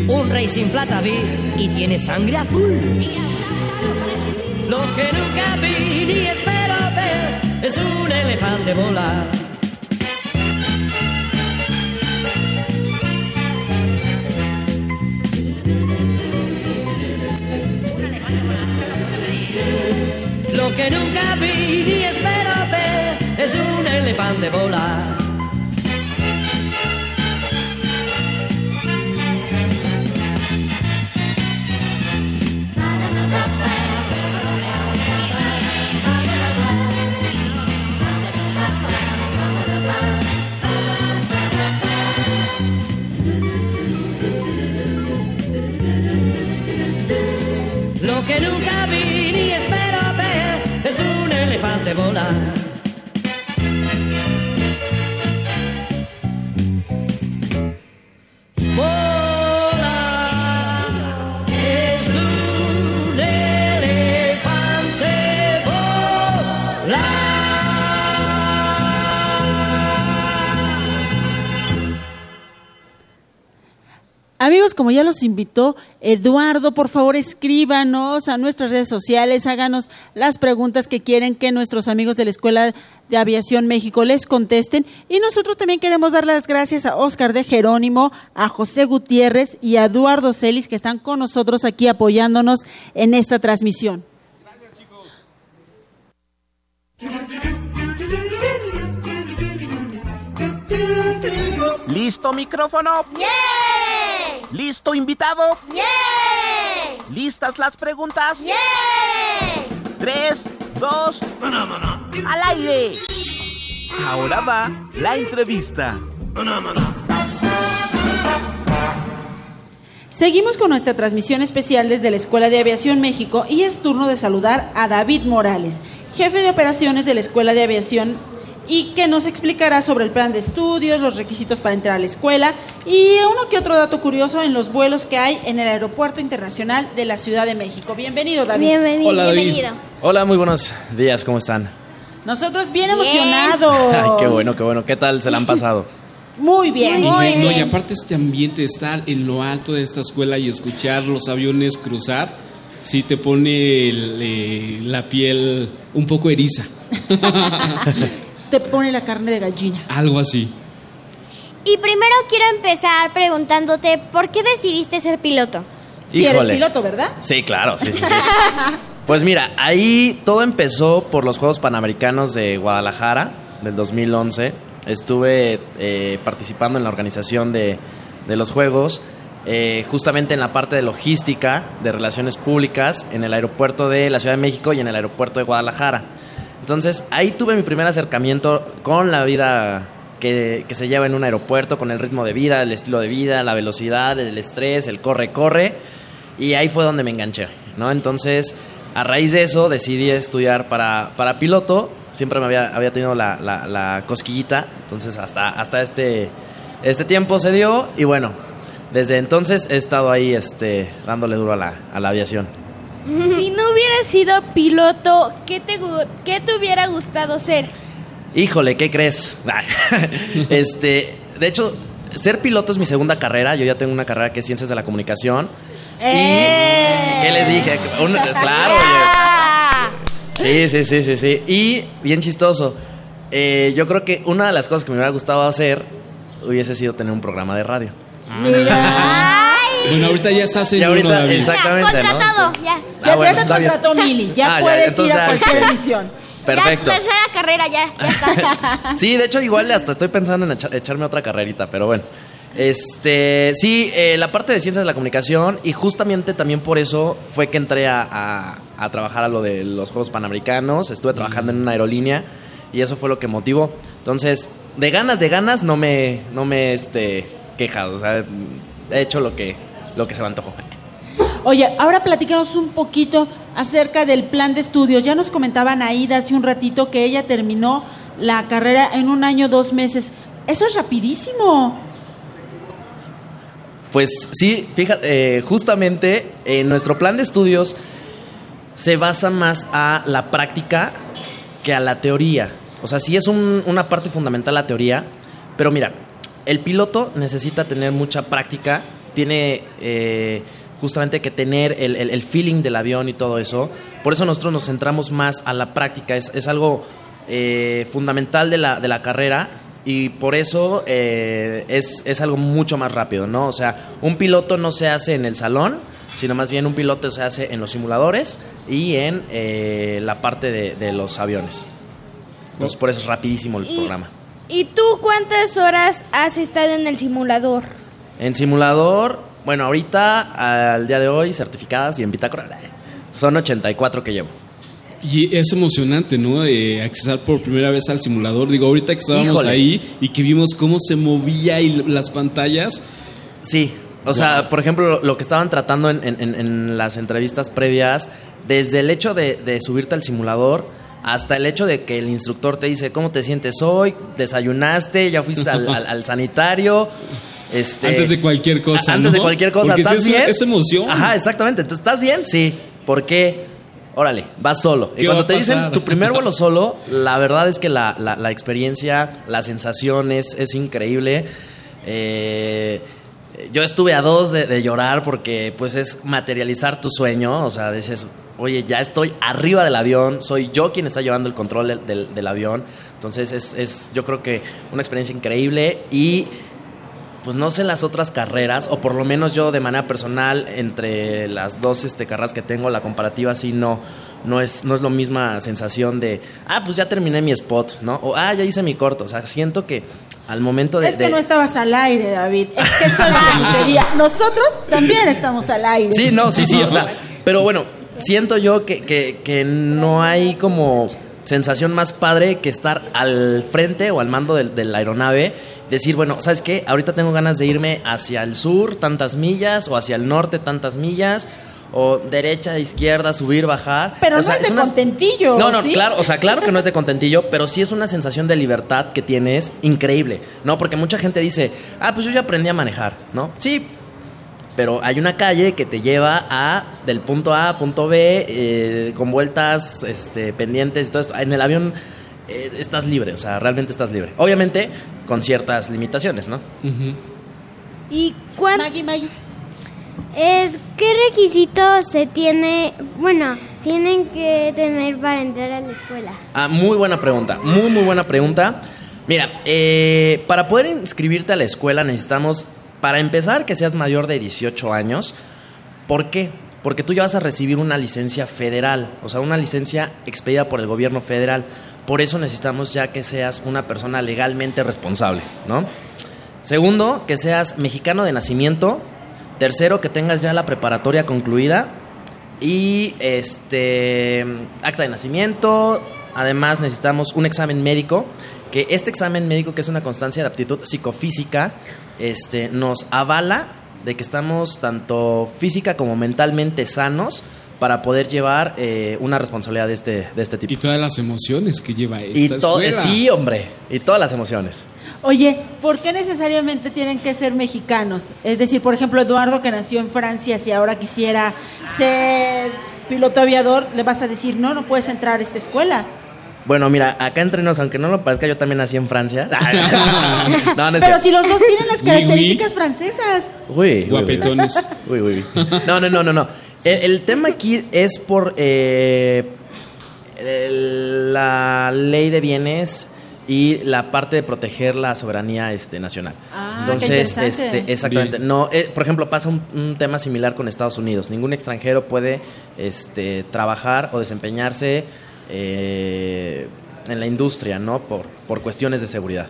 Un rey sin plata vi y tiene sangre azul. Lo que nunca vi ni espero ver es un elefante volar. Que nunca vi ni espero ver es un elefante volar. Elefante Como ya los invitó Eduardo, por favor escríbanos a nuestras redes sociales, háganos las preguntas que quieren que nuestros amigos de la Escuela de Aviación México les contesten. Y nosotros también queremos dar las gracias a Oscar de Jerónimo, a José Gutiérrez y a Eduardo Celis que están con nosotros aquí apoyándonos en esta transmisión. ¿Listo micrófono? ¿Listo invitado? ¿Listas las preguntas? Tres, dos, al aire. Ahora va la entrevista. Seguimos con nuestra transmisión especial desde la Escuela de Aviación México y es turno de saludar a David Morales, jefe de operaciones de la Escuela de Aviación y que nos explicará sobre el plan de estudios, los requisitos para entrar a la escuela y uno que otro dato curioso en los vuelos que hay en el Aeropuerto Internacional de la Ciudad de México. Bienvenido, David. Bienvenido. Hola, David. Bienvenido. Hola, muy buenos días, ¿cómo están? Nosotros bien emocionados. Ay, qué bueno, qué bueno. ¿Qué tal se la han pasado? Muy bien. Y, no, y aparte este ambiente de estar en lo alto de esta escuela y escuchar los aviones cruzar, sí te pone el, eh, la piel un poco eriza. Te pone la carne de gallina. Algo así. Y primero quiero empezar preguntándote, ¿por qué decidiste ser piloto? Si eres piloto, ¿verdad? Sí, claro, sí, sí, sí. Pues mira, ahí todo empezó por los Juegos Panamericanos de Guadalajara del 2011. Estuve eh, participando en la organización de, de los Juegos, eh, justamente en la parte de logística, de relaciones públicas, en el aeropuerto de la Ciudad de México y en el aeropuerto de Guadalajara. Entonces ahí tuve mi primer acercamiento con la vida que, que se lleva en un aeropuerto, con el ritmo de vida, el estilo de vida, la velocidad, el estrés, el corre-corre. Y ahí fue donde me enganché, ¿no? Entonces, a raíz de eso, decidí estudiar para, para piloto. Siempre me había, había tenido la, la- cosquillita. Entonces, hasta, hasta este, este tiempo se dio. Y bueno, desde entonces he estado ahí este, dándole duro a la, a la aviación. Si no hubieras sido piloto, ¿qué te, qué te hubiera gustado ser? Híjole, ¿qué crees? este, de hecho, ser piloto es mi segunda carrera. Yo ya tengo una carrera que es Ciencias de la Comunicación. ¡Eh! ¿Y qué les dije? Un- claro, oye. Sí, sí, sí, sí, sí. Y bien chistoso. eh, yo creo que una de las cosas que me hubiera gustado hacer hubiese sido tener un programa de radio. Bueno, ahorita ya estás en ahorita, uno, David. exactamente, ¿no? Contratado, ya. Ah, Ya, bueno, ya te contrató Mili, ya Ah, ya, puedes entonces, ir a ah, cualquier emisión. Perfecto. Ya, tercera carrera, ya. ya está. Sí, de hecho, igual hasta estoy pensando en echa- echarme otra carrerita, pero bueno. Este, sí, eh, la parte de ciencias de la comunicación y justamente también por eso fue que entré a, a- a trabajar a lo de los Juegos Panamericanos, estuve trabajando en una aerolínea y eso fue lo que motivó. Entonces, de ganas, de ganas, no me, no me, este, quejado, o sea, he hecho lo que, lo que se me antojó. Oye, ahora platícanos un poquito acerca del plan de estudios. Ya nos comentaban Aida hace un ratito que ella terminó la carrera en un año, dos meses. Eso es rapidísimo. Pues sí, fíjate, eh, justamente en nuestro plan de estudios se basa más a la práctica que a la teoría. O sea, sí es un- una parte fundamental la teoría, pero mira, el piloto necesita tener mucha práctica, tiene eh, justamente que tener el, el- el feeling del avión y todo eso. Por eso nosotros nos centramos más a la práctica, es, es algo eh, fundamental de la, de la carrera y por eso eh, es, es algo mucho más rápido, ¿no? O sea, un piloto no se hace en el salón, sino más bien un piloto se hace en los simuladores y en eh, la parte de, de los aviones. Entonces, por eso es rapidísimo el Y- programa. ¿Y tú cuántas horas has estado en el simulador? En simulador, bueno, ahorita, al día de hoy, certificadas y en bitácora, son 84 que llevo. Y es emocionante, ¿no? Eh, accesar por primera vez al simulador. Digo, ahorita que estábamos Híjole. ahí y que vimos cómo se movía y las pantallas. Sí, o sea, por ejemplo, lo que estaban tratando en, en- en- en las entrevistas previas, desde el hecho de, de subirte al simulador hasta el hecho de que el instructor te dice cómo te sientes hoy, desayunaste, ya fuiste al, al- al sanitario. Este, Antes de cualquier cosa, Antes de cualquier cosa, Porque ¿estás es- bien? es emoción. Ajá, exactamente. Entonces, ¿estás bien? Sí. ¿Por qué? órale, vas solo. ¿Qué Y cuando te dicen tu primer vuelo solo, la verdad es que la, la- la experiencia, la sensación es, es increíble. Eh, yo estuve a dos de, de llorar porque pues es materializar tu sueño, o sea, dices, oye, ya estoy arriba del avión, soy yo quien está llevando el control del, del- del avión, entonces es, es yo creo que una experiencia increíble y pues no sé las otras carreras, o por lo menos yo de manera personal, entre las dos este, carreras que tengo, la comparativa sí no, no es, no es lo misma sensación de, ah, pues ya terminé mi spot, ¿no? O, ah, ya hice mi corto. O sea, siento que al momento de... Es que de- no estabas al aire, David. Es que sucedía. Nosotros también estamos al aire. Sí, no, sí, sí, o sea, pero bueno, siento yo que, que, que no hay como sensación más padre que estar al frente o al mando del- de la aeronave, decir, bueno, ¿sabes qué? Ahorita tengo ganas de irme hacia el sur tantas millas o hacia el norte tantas millas o derecha, izquierda, subir, bajar. Pero O no sea, es de una- contentillo. no, no, ¿sí? claro, o sea, claro que no es de contentillo, pero sí es una sensación de libertad que tienes increíble, ¿no? Porque mucha gente dice, ah, pues yo ya aprendí a manejar, ¿no? Sí, pero hay una calle que te lleva a del punto A a punto B eh, con vueltas este, pendientes y todo esto. En el avión eh, estás libre, o sea, realmente estás libre. Obviamente con ciertas limitaciones, ¿no? ¿Y cuánto? Maggie, Maggie. Es, ¿Qué requisitos se tiene, bueno, tienen que tener para entrar a la escuela? Ah, muy buena pregunta, muy, muy buena pregunta. Mira, eh, para poder inscribirte a la escuela necesitamos, para empezar, que seas mayor de 18 años. ¿Por qué? Porque tú ya vas a recibir una licencia federal, o sea, una licencia expedida por el gobierno federal. Por eso necesitamos ya que seas una persona legalmente responsable, ¿no? Segundo, que seas mexicano de nacimiento. Tercero, que tengas ya la preparatoria concluida. Y este acta de nacimiento. Además, necesitamos un examen médico. Que este examen médico, que es una constancia de aptitud psicofísica, este, nos avala de que estamos tanto física como mentalmente sanos para poder llevar eh, una responsabilidad de este, de este tipo. Y todas las emociones que lleva esta Y to- escuela. sí, hombre, y todas las emociones. Oye, ¿por qué necesariamente tienen que ser mexicanos? Es decir, por ejemplo, Eduardo que nació en Francia, si ahora quisiera ser piloto aviador, le vas a decir, no, no puedes entrar a esta escuela. Bueno, mira, acá entre nos, aunque no lo parezca, yo también nací en Francia. no, no es Pero si los dos tienen las características francesas. Uy, uy, uy. Guapetones. Uy, uy, uy. No, no, no, no, no. El, el tema aquí es por eh, el- la ley de bienes y la parte de proteger la soberanía este, nacional. Ah, Entonces, este, exactamente. Bien. No, eh, por ejemplo, pasa un, un tema similar con Estados Unidos. Ningún extranjero puede este, trabajar o desempeñarse eh, en la industria, ¿no? Por, por cuestiones de seguridad.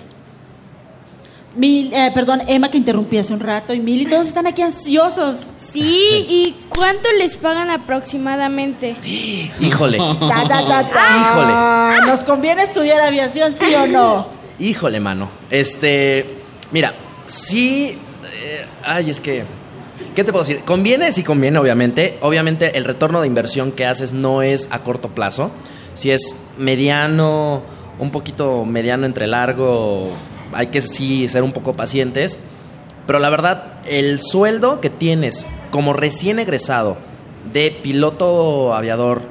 Mil, eh, perdón, Emma que interrumpí hace un rato y Mili, todos están aquí ansiosos. Sí, ¿y cuánto les pagan aproximadamente? Híjole. Ta, ta, ta, ta. ¿Nos conviene estudiar aviación, sí o no? Híjole, mano. Este, mira, sí. eh, ay, es que. ¿Qué te puedo decir? Conviene, sí conviene, obviamente. Obviamente, el retorno de inversión que haces no es a corto plazo. Si es mediano, un poquito mediano entre largo, hay que sí ser un poco pacientes. Pero la verdad, el sueldo que tienes como recién egresado de piloto aviador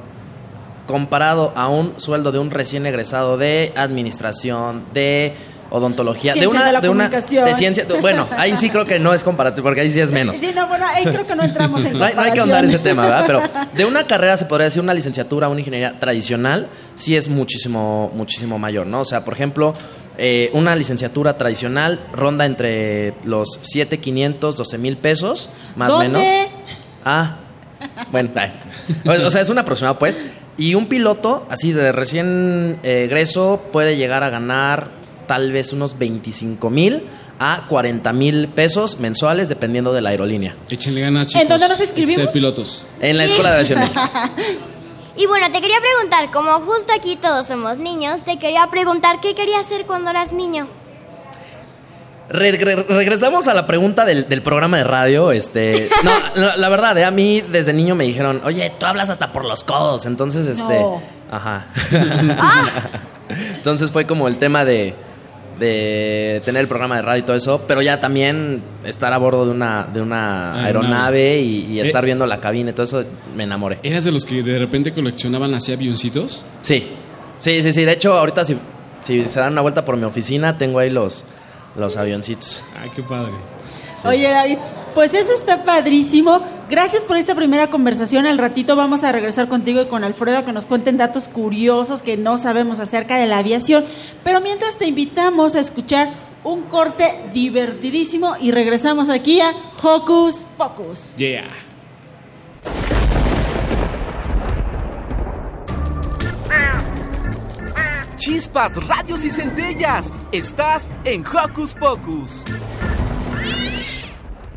comparado a un sueldo de un recién egresado de administración, de odontología, de una de la de una de ciencia, de- bueno, ahí sí creo que no es comparativo porque ahí sí es menos. Sí, no, bueno, ahí creo que no entramos en No hay, no hay que ahondar ese tema, ¿verdad? Pero de una carrera se podría decir una licenciatura, una ingeniería tradicional, sí es muchísimo, muchísimo mayor, ¿no? O sea, por ejemplo, eh, una licenciatura tradicional ronda entre los 7,500, 12 mil pesos, más o menos. Ah, bueno, o sea, es un aproximado, pues. Y un piloto, así de recién eh, egreso, puede llegar a ganar tal vez unos 25 mil a 40 mil pesos mensuales, dependiendo de la aerolínea. Échenle ganas, chicos. ¿En dónde nos inscribimos? Ser pilotos. En la Escuela de Aviación. Y bueno, te quería preguntar, como justo aquí todos somos niños, te quería preguntar qué querías hacer cuando eras niño. Re- re- regresamos a la pregunta del, del programa de radio. Este, no, la, la verdad, eh, a mí desde niño me dijeron, oye, tú hablas hasta por los codos. Entonces, este. No. Ajá. Entonces fue como el tema de. De tener el programa de radio y todo eso, pero ya también estar a bordo de una, de una Aeronave. aeronave y, y estar Eh. viendo la cabina y todo eso, me enamoré. ¿Eras de los que de repente coleccionaban así avioncitos? Sí, sí, sí, sí. De hecho, ahorita si, si se dan una vuelta por mi oficina, tengo ahí los, los avioncitos. Ay, qué padre. Oye, David, pues eso está padrísimo. Gracias por esta primera conversación. Al ratito vamos a regresar contigo y con Alfredo a que nos cuenten datos curiosos que no sabemos acerca de la aviación. Pero mientras te invitamos a escuchar un corte divertidísimo y regresamos aquí a Hocus Pocus. Yeah. Chispas, radios y centellas. Estás en Hocus Pocus.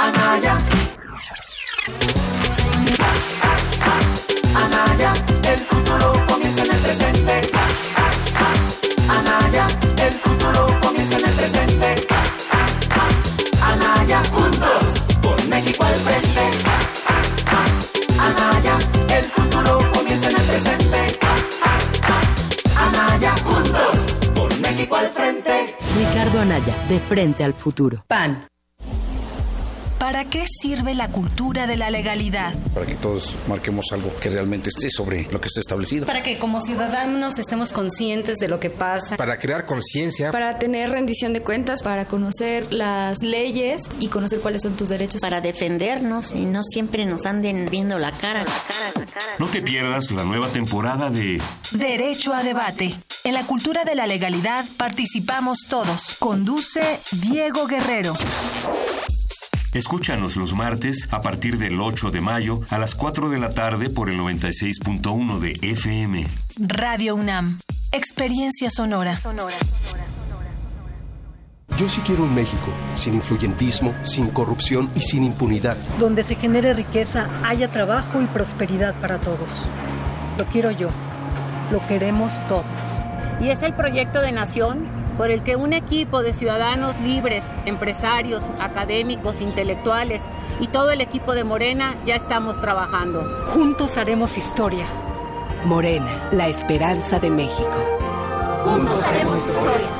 Anaya. Anaya, el futuro comienza en el presente. Anaya, el futuro comienza en el presente. Anaya, juntos, por México al frente. Anaya, el futuro comienza en el presente. Anaya, juntos, por México al frente. Ricardo Anaya, de frente al futuro. PAN. ¿Para qué sirve la cultura de la legalidad? Para que todos marquemos algo que realmente esté sobre lo que está establecido. Para que como ciudadanos estemos conscientes de lo que pasa. Para crear conciencia. Para tener rendición de cuentas, para conocer las leyes y conocer cuáles son tus derechos. Para defendernos y no siempre nos anden viendo la cara. No te pierdas la nueva temporada de Derecho a debate. En la cultura de la legalidad participamos todos. Conduce Diego Guerrero. Escúchanos los martes a partir del 8 de mayo a las 4 de la tarde por el 96.1 de FM. Radio UNAM. Experiencia sonora. Yo sí quiero un México sin influyentismo, sin corrupción y sin impunidad. Donde se genere riqueza, haya trabajo y prosperidad para todos. Lo quiero yo. Lo queremos todos. Y es el proyecto de nación por el que un equipo de ciudadanos libres, empresarios, académicos, intelectuales y todo el equipo de Morena ya estamos trabajando. Juntos haremos historia. Morena, la esperanza de México. Juntos haremos historia.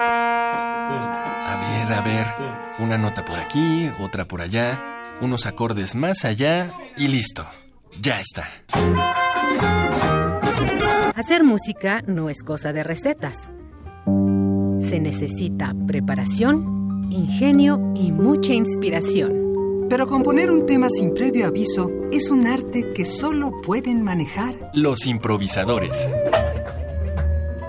A ver, a ver. Una nota por aquí, otra por allá, unos acordes más allá y listo. Ya está. Hacer música no es cosa de recetas. Se necesita preparación, ingenio y mucha inspiración. Pero componer un tema sin previo aviso es un arte que solo pueden manejar. Los improvisadores.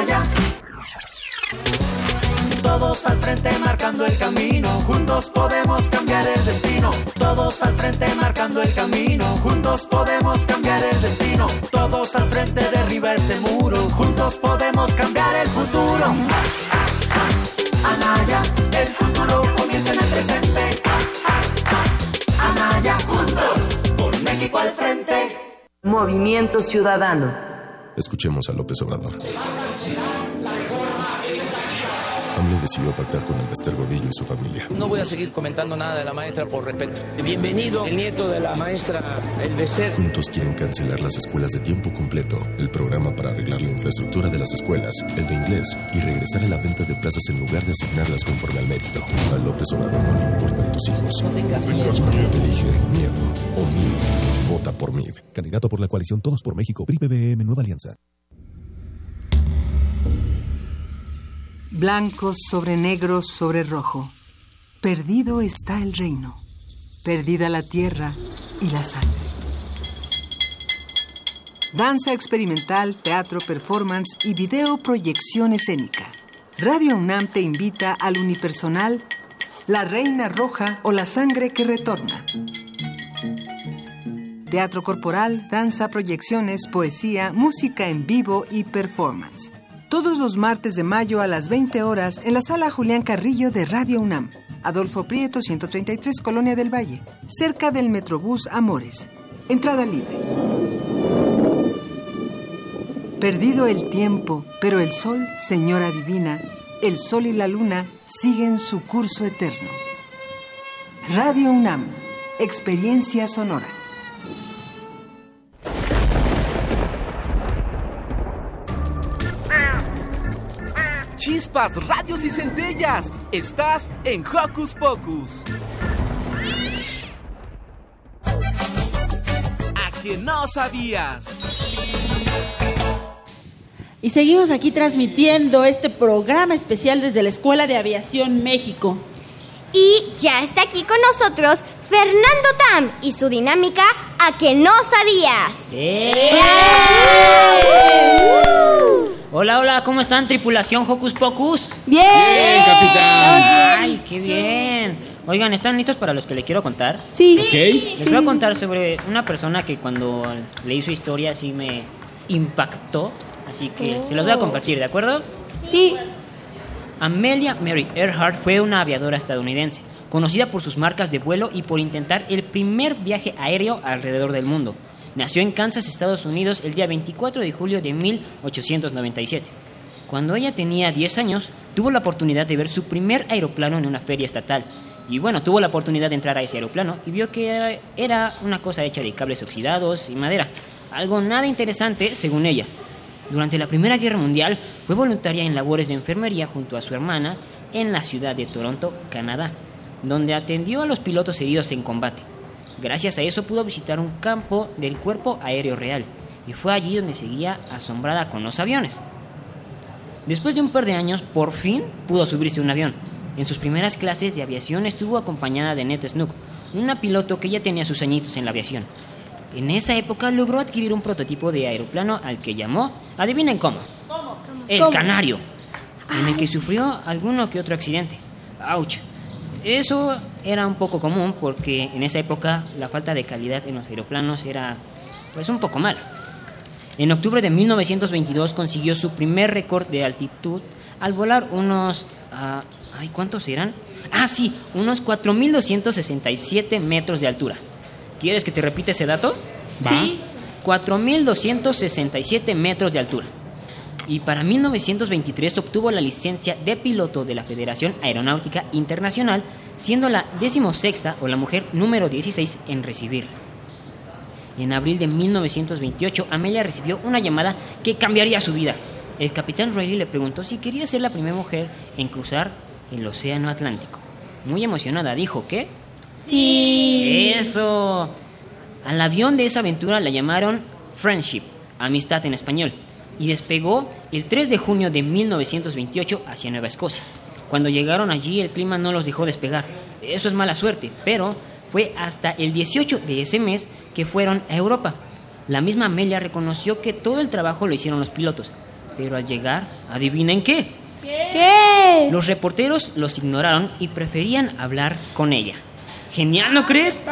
Anaya. Todos al frente marcando el camino, juntos podemos cambiar el destino. Todos al frente marcando el camino, juntos podemos cambiar el destino. Todos al frente derriba ese muro, juntos podemos cambiar el futuro. Anaya, el futuro comienza en el presente. Anaya, juntos, por México al frente. Movimiento Ciudadano. Escuchemos a López Obrador. AMLO decidió pactar con el Bester Gordillo y su familia. No voy a seguir comentando nada de la maestra por respeto. Bienvenido, el nieto de la maestra El Bester. Juntos quieren cancelar las escuelas de tiempo completo, el programa para arreglar la infraestructura de las escuelas, el de inglés y regresar a la venta de plazas en lugar de asignarlas conforme al mérito. A López Obrador no le importan tus hijos. No tengas miedo. Elige miedo o MID. Vota por MID. Candidato por la coalición Todos por México, PRI PBM Nueva Alianza. Blanco sobre negro sobre rojo. Perdido está el reino. Perdida la tierra y la sangre. Danza experimental, teatro, performance y video proyección escénica. Radio UNAM te invita al unipersonal La Reina Roja o La Sangre que Retorna. Teatro corporal, danza, proyecciones, poesía, música en vivo y performance. Todos los martes de mayo a las 20 horas en la sala Julián Carrillo de Radio UNAM. Adolfo Prieto, 133, Colonia del Valle, cerca del Metrobús Amores. Entrada libre. Perdido el tiempo, pero el sol, señora divina, el sol y la luna siguen su curso eterno. Radio UNAM, experiencia sonora. Chispas, radios y centellas. Estás en Hocus Pocus. A que no sabías. Y seguimos aquí transmitiendo este programa especial desde la Escuela de Aviación México. Y ya está aquí con nosotros Fernando Tam y su dinámica A que no sabías. ¡Eh! Hola, hola, ¿cómo están, tripulación Hocus Pocus? ¡Bien! ¡Bien, capitán! ¡Ay, qué bien! Oigan, ¿están listos para los que le quiero contar? Sí. Les voy a contar sobre una persona que cuando leí su historia sí me impactó. Así que se los voy a compartir, ¿de acuerdo? Sí. Amelia Mary Earhart fue una aviadora estadounidense, conocida por sus marcas de vuelo y por intentar el primer viaje aéreo alrededor del mundo. Nació en Kansas, Estados Unidos, el día 24 de julio de 1897. Cuando ella tenía 10 años, tuvo la oportunidad de ver su primer aeroplano en una feria estatal. Y bueno, tuvo la oportunidad de entrar a ese aeroplano y vio que era, una cosa hecha de cables oxidados y madera. Algo nada interesante, según ella. Durante la Primera Guerra Mundial fue voluntaria en labores de enfermería junto a su hermana en la ciudad de Toronto, Canadá, donde atendió a los pilotos heridos en combate. Gracias a eso pudo visitar un campo del Cuerpo Aéreo Real y fue allí donde seguía asombrada con los aviones. Después de un par de años, por fin pudo subirse a un avión. En sus primeras clases de aviación estuvo acompañada de Ned Snook, una piloto que ya tenía sus añitos en la aviación. En esa época logró adquirir un prototipo de aeroplano al que llamó, adivinen cómo, el ¿Cómo? Canario, en el que sufrió alguno que otro accidente. ¡Auch! Eso era un poco común porque en esa época la falta de calidad en los aeroplanos era pues un poco mala. En octubre de 1922 consiguió su primer récord de altitud al volar unos... ah, ay, ¿Cuántos eran? Ah, sí, unos 4.267 metros de altura. ¿Quieres que te repita ese dato? Sí. 4.267 metros de altura. Y para 1923 obtuvo la licencia de piloto de la Federación Aeronáutica Internacional, siendo la decimosexta o la mujer número 16 en recibir. En abril de 1928, Amelia recibió una llamada que cambiaría su vida. El capitán Riley le preguntó si quería ser la primera mujer en cruzar el Océano Atlántico. Muy emocionada, dijo que... Sí. ¡Eso! Al avión de esa aventura la llamaron Friendship, amistad en español, y despegó el 3 de junio de 1928 hacia Nueva Escocia. Cuando llegaron allí el clima no los dejó despegar. Eso es mala suerte, pero fue hasta el 18 de ese mes que fueron a Europa. La misma Amelia reconoció que todo el trabajo lo hicieron los pilotos, Pero al llegar, adivinen qué. ¿Qué? Los reporteros los ignoraron y preferían hablar con ella. Genial, ¿no crees?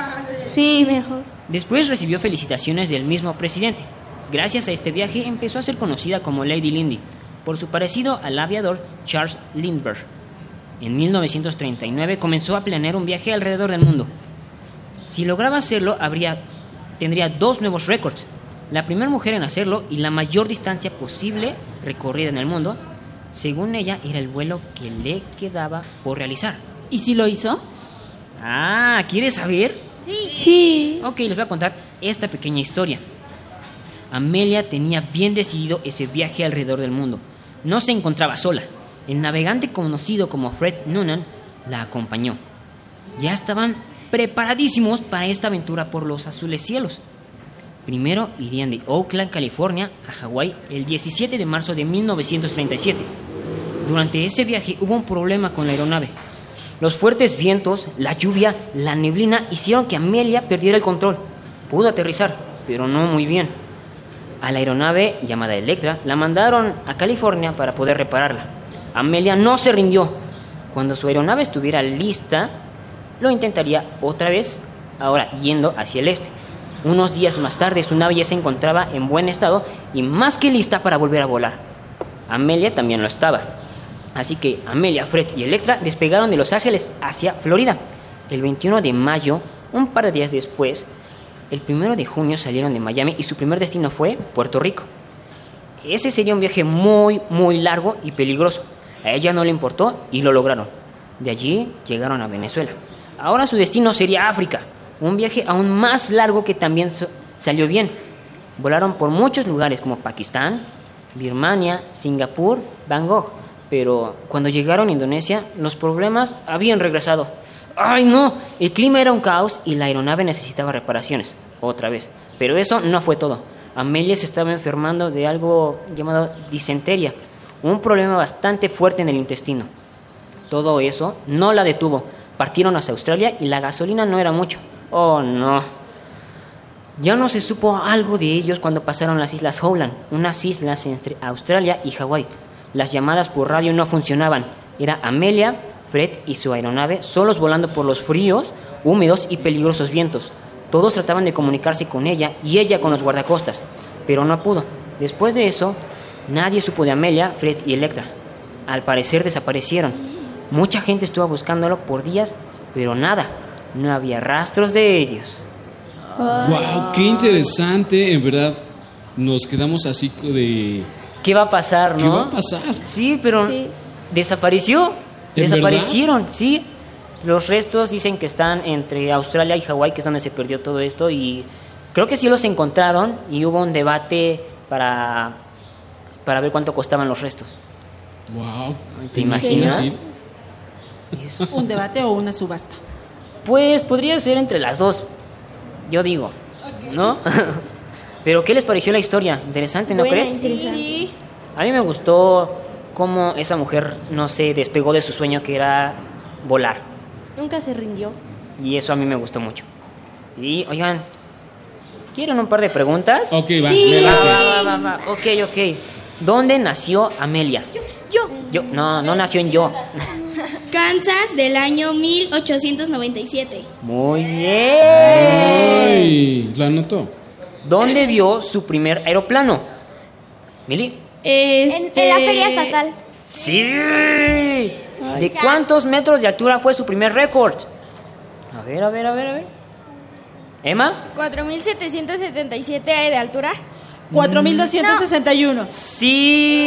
Sí, mejor. Después recibió felicitaciones del mismo presidente. Gracias a este viaje empezó a ser conocida como Lady Lindy, por su parecido al aviador Charles Lindbergh. En 1939 comenzó a planear un viaje alrededor del mundo. Si lograba hacerlo, habría, tendría dos nuevos récords. La primera mujer en hacerlo y la mayor distancia posible recorrida en el mundo. Según ella, era el vuelo que le quedaba por realizar. ¿Y si lo hizo? Ah, ¿quieres saber? Sí. Sí. Ok, les voy a contar esta pequeña historia. Amelia tenía bien decidido ese viaje alrededor del mundo. No se encontraba sola. El navegante conocido como Fred Noonan la acompañó. Ya estaban preparadísimos para esta aventura por los azules cielos. Primero irían de Oakland, California, a Hawái el 17 de marzo de 1937. Durante ese viaje hubo un problema con la aeronave. Los fuertes vientos, la lluvia, la neblina hicieron que Amelia perdiera el control. Pudo aterrizar, pero no muy bien. A la aeronave llamada Electra la mandaron a California para poder repararla. Amelia no se rindió. Cuando su aeronave estuviera lista, lo intentaría otra vez, ahora yendo hacia el este. Unos días más tarde su nave ya se encontraba en buen estado y más que lista para volver a volar. Amelia también lo estaba. Así que Amelia, Fred y Electra despegaron de Los Ángeles hacia Florida. El 21 de mayo, un par de días después, el 1 de junio salieron de Miami y su primer destino fue Puerto Rico. Ese sería un viaje muy, muy largo y peligroso. A ella no le importó y lo lograron. De allí llegaron a Venezuela. Ahora su destino sería África, un viaje aún más largo que también salió bien. Volaron por muchos lugares como Pakistán, Birmania, Singapur, Bangkok. Pero cuando llegaron a Indonesia, los problemas habían regresado. ¡Ay no! El clima era un caos y la aeronave necesitaba reparaciones. Otra vez. Pero eso no fue todo. Amelia se estaba enfermando de algo llamado disentería, un problema bastante fuerte en el intestino. Todo eso no la detuvo. Partieron hacia Australia y la gasolina no era mucho. Oh, no. Ya no se supo algo de ellos cuando pasaron las Islas Howland, unas islas entre Australia y Hawái. Las llamadas por radio no funcionaban. Era Amelia, Fred y su aeronave solos volando por los fríos, húmedos y peligrosos vientos. Todos trataban de comunicarse con ella y ella con los guardacostas, pero no pudo. Después de eso, nadie supo de Amelia, Fred y Electra. Al parecer desaparecieron. Mucha gente estuvo buscándolo por días, pero nada, no había rastros de ellos. Wow, qué interesante, en verdad. Nos quedamos así de ¿Qué va a pasar, no? ¿Qué va a pasar? Sí, pero desapareció. ¿En Desaparecieron, sí. Los restos dicen que están entre Australia y Hawái, que es donde se perdió todo esto, y creo que sí los encontraron y hubo un debate para, para ver cuánto costaban los restos. Wow. ¿Te imaginas? Sí. ¿Un debate o una subasta? Pues podría ser entre las dos, yo digo, ¿no? Pero ¿qué les pareció la historia? Interesante, ¿no Buena, crees? interesante. A mí me gustó cómo esa mujer no se despegó de su sueño que era volar. Nunca se rindió. Y eso a mí me gustó mucho. Y, oigan, ¿quieren un par de preguntas? Ok, va, Sí. me va, va, va, va. Ok, ok. ¿Dónde nació Amelia? Yo. Yo, no, no nació en yo. Kansas del año 1897. Muy bien. Ay, lo anotó. ¿Dónde vio su primer aeroplano? ¿Mili? Este... En la feria estatal. ¡Sí! ¿De cuántos metros de altura fue su primer récord? A ver, a ver, a ver, a ver. ¿Emma? 4.777 de altura. 4261.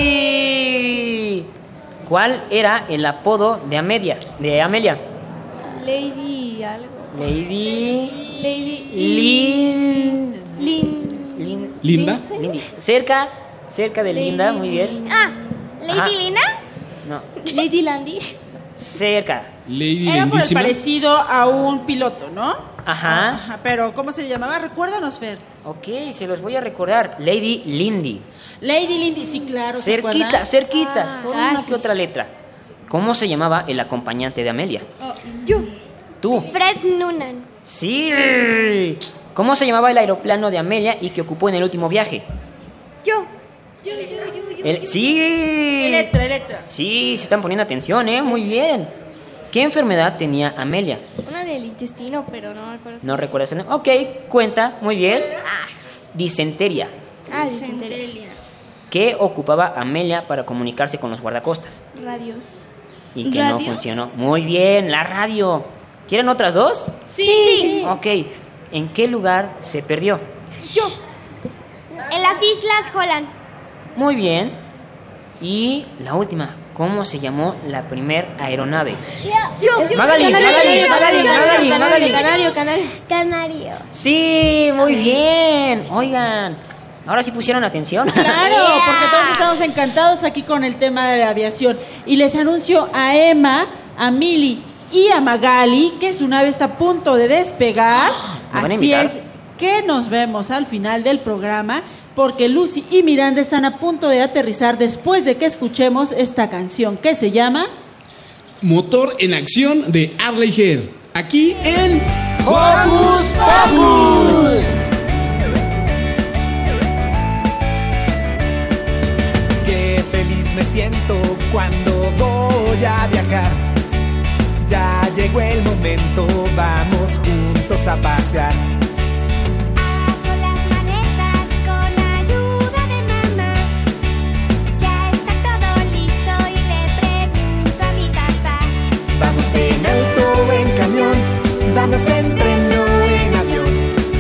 Sí. ¿Cuál era el apodo de Amelia? De Amelia. Lady algo. Lady Lady Lin. Lin. Lin- ¿Linda? Lindy. Cerca, cerca de Lady Linda, muy bien. Ah, Lady Ajá. Lina. No, Lady Landy. cerca. Lady Era por el lindísima. parecido a un piloto, ¿no? Ajá. Ajá, pero ¿cómo se llamaba? Recuérdanos, Fer. Ok, se los voy a recordar. Lady Lindy. Lady Lindy, sí, claro. ¿se Cerquita, acuerdan? cerquitas, Ah, por una que otra letra. ¿Cómo se llamaba el acompañante de Amelia? Yo. Tú. Fred Noonan. Sí. ¿Cómo se llamaba el aeroplano de Amelia y que ocupó en el último viaje? Yo. El- sí. Electra, Electra. Sí, se están poniendo atención, ¿eh? Muy bien. ¿Qué enfermedad tenía Amelia? Una del intestino, pero no me acuerdo. ¿No recuerdas el nombre? Ok, cuenta, muy bien. Disenteria. Ah, disentería. ¿Qué ocupaba Amelia para comunicarse con los guardacostas? Radios. Y que no funcionó. Muy bien, la radio. ¿Quieren otras dos? Sí. Ok. ¿En qué lugar se perdió? Yo. En las Islas Holland. Muy bien. Y la última. ¿Cómo se llamó la primer aeronave? Yo. Magali, Magali, Magali, Magali, Magali. Canario, canario. Canario. Sí, muy bien. Oigan, ahora sí pusieron atención. Claro, porque todos estamos encantados aquí con el tema de la aviación. Y les anuncio a Emma, a Mili y a Magali que su nave está a punto de despegar. ¿Me van a Así es que nos vemos al final del programa porque Lucy y Miranda están a punto de aterrizar después de que escuchemos esta canción que se llama Motor en acción de Arley Head. Aquí en Hocus Pocus. Qué feliz me siento cuando voy a viajar. Ya llegó el momento, vamos juntos a pasear. Vamos en auto o en camión, vamos en tren o en avión.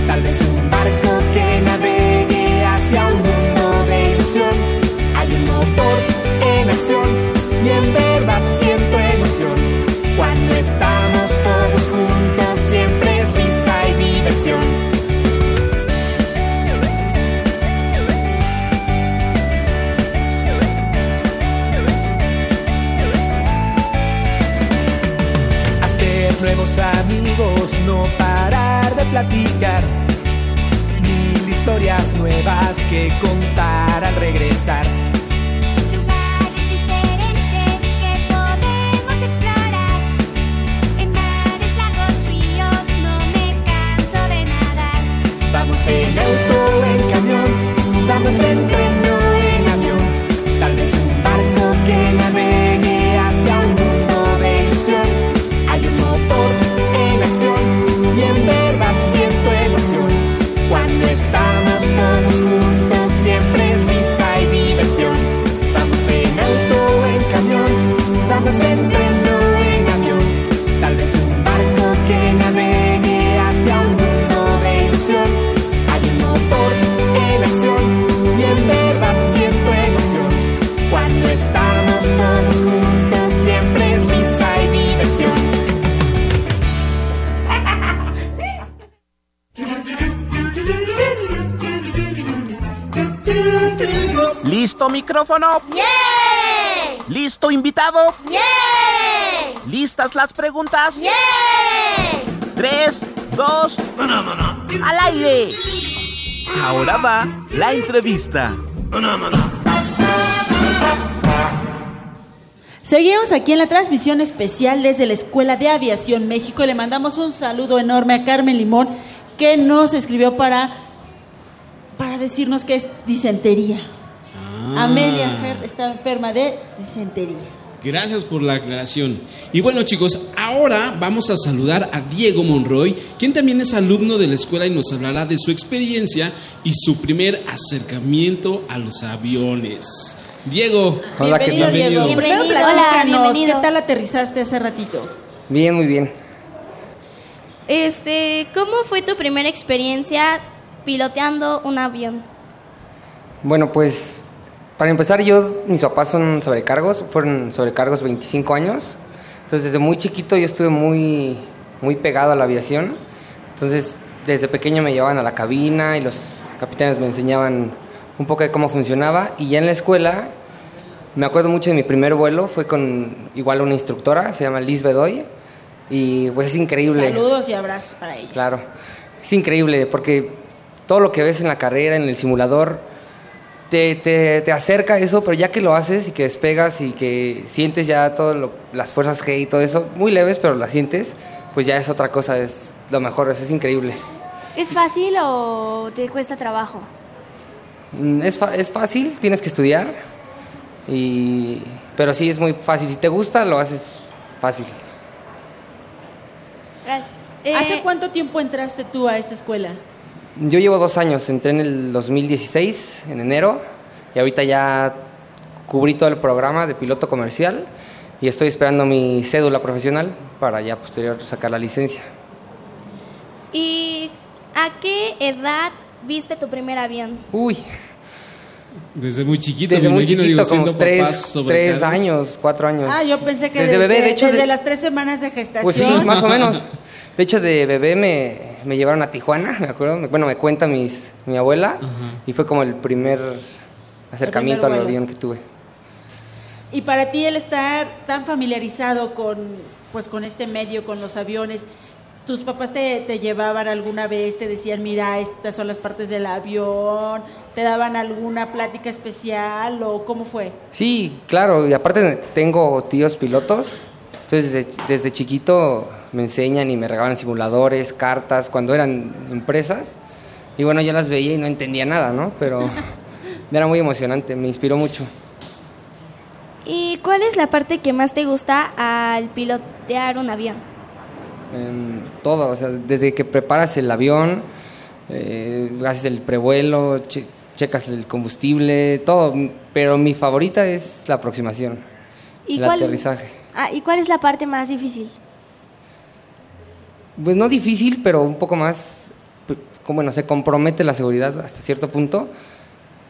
Tal vez un barco que navegue hacia un mundo de ilusión. Hay un motor en acción y en verdad ¿Listo invitado? ¿Listas las preguntas? Tres, dos, al aire. Ahora va la entrevista. Seguimos aquí en la transmisión especial desde la Escuela de Aviación México. Le mandamos un saludo enorme a Carmen Limón que nos escribió para, para decirnos que es disentería. Ah. Amelia Hert está enferma de disentería. Gracias por la aclaración. Y bueno chicos, ahora vamos a saludar a Diego Monroy, quien también es alumno de la escuela y nos hablará de su experiencia y su primer acercamiento a los aviones. Diego, Hola, ¿qué tal? Bienvenido, Diego. Primero Bienvenido. platícanos, Hola, bienvenido. ¿qué tal aterrizaste hace ratito? Bien, muy bien. Este, ¿cómo fue tu primera experiencia piloteando un avión? Bueno, pues para empezar yo, mis papás son sobrecargos, fueron sobrecargos 25 años. Entonces desde muy chiquito yo estuve muy, muy pegado a la aviación. Entonces desde pequeño me llevaban a la cabina y los capitanes me enseñaban un poco de cómo funcionaba. Y ya en la escuela me acuerdo mucho de mi primer vuelo, fue con igual una instructora, se llama Liz Bedoy. Y pues es increíble. Saludos y abrazos para ella. Claro, es increíble porque todo lo que ves en la carrera, en el simulador, te, te, te acerca eso, pero ya que lo haces y que despegas y que sientes ya todas las fuerzas G y todo eso, muy leves, pero las sientes, pues ya es otra cosa, es lo mejor, es, es increíble. ¿Es fácil o te cuesta trabajo? Mm, Es, fa- es fácil, tienes que estudiar, Y, pero sí es muy fácil. Si te gusta, lo haces fácil. Gracias. ¿Hace Eh, cuánto tiempo entraste tú a esta escuela? Yo llevo dos años, entré en el 2016, en enero, y ahorita ya cubrí todo el programa de piloto comercial y estoy esperando mi cédula profesional para ya posterior sacar la licencia. ¿Y a qué edad viste tu primer avión? Uy, Desde muy chiquito, desde me muy imagino, chiquito, digo, como tres, tres años, cuatro años. Ah, yo pensé que Desde desde, bebé, de hecho, desde de- las tres semanas de gestación. Pues sí, más o menos. De hecho, de bebé me, me llevaron a Tijuana, me acuerdo. Bueno, me cuenta mis, mi abuela y fue como el primer acercamiento al avión que tuve. Y para ti el estar tan familiarizado con, pues, con este medio, con los aviones, ¿tus papás te, te llevaban alguna vez, te decían, mira, estas son las partes del avión, te daban alguna plática especial o cómo fue? Sí, claro, y aparte tengo tíos pilotos, entonces desde, desde chiquito me enseñan y me regalan simuladores, cartas, cuando eran empresas, y bueno, yo las veía y no entendía nada, ¿no? Pero era muy emocionante, me inspiró mucho. ¿Y cuál es la parte que más te gusta al pilotear un avión? en todo, o sea, desde que preparas el avión, eh, haces el prevuelo, che- checas el combustible, todo, pero mi favorita es la aproximación, ¿Y el cuál- aterrizaje. Ah, ¿Y cuál es la parte más difícil? Pues no difícil, pero un poco más, p- como bueno, se compromete la seguridad hasta cierto punto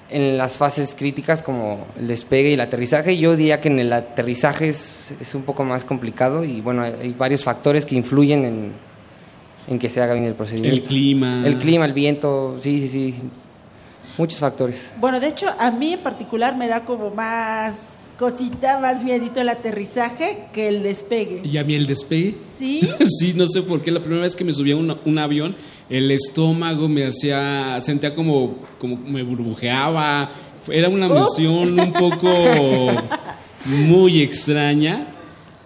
en las fases críticas como el despegue y el aterrizaje. Yo diría que en el aterrizaje es, es un poco más complicado y bueno, hay, hay varios factores que influyen en, en que se haga bien el procedimiento. El clima. El clima, el viento, sí, sí, sí. Muchos factores. Bueno, de hecho, a mí en particular me da como más cosita, más miedito el aterrizaje que el despegue. Y a mí el despegue. ¿Sí? sí, no sé por qué. La primera vez que me subí a un, un avión, el estómago me hacía, sentía como, como me burbujeaba. Era una Ups. emoción un poco muy extraña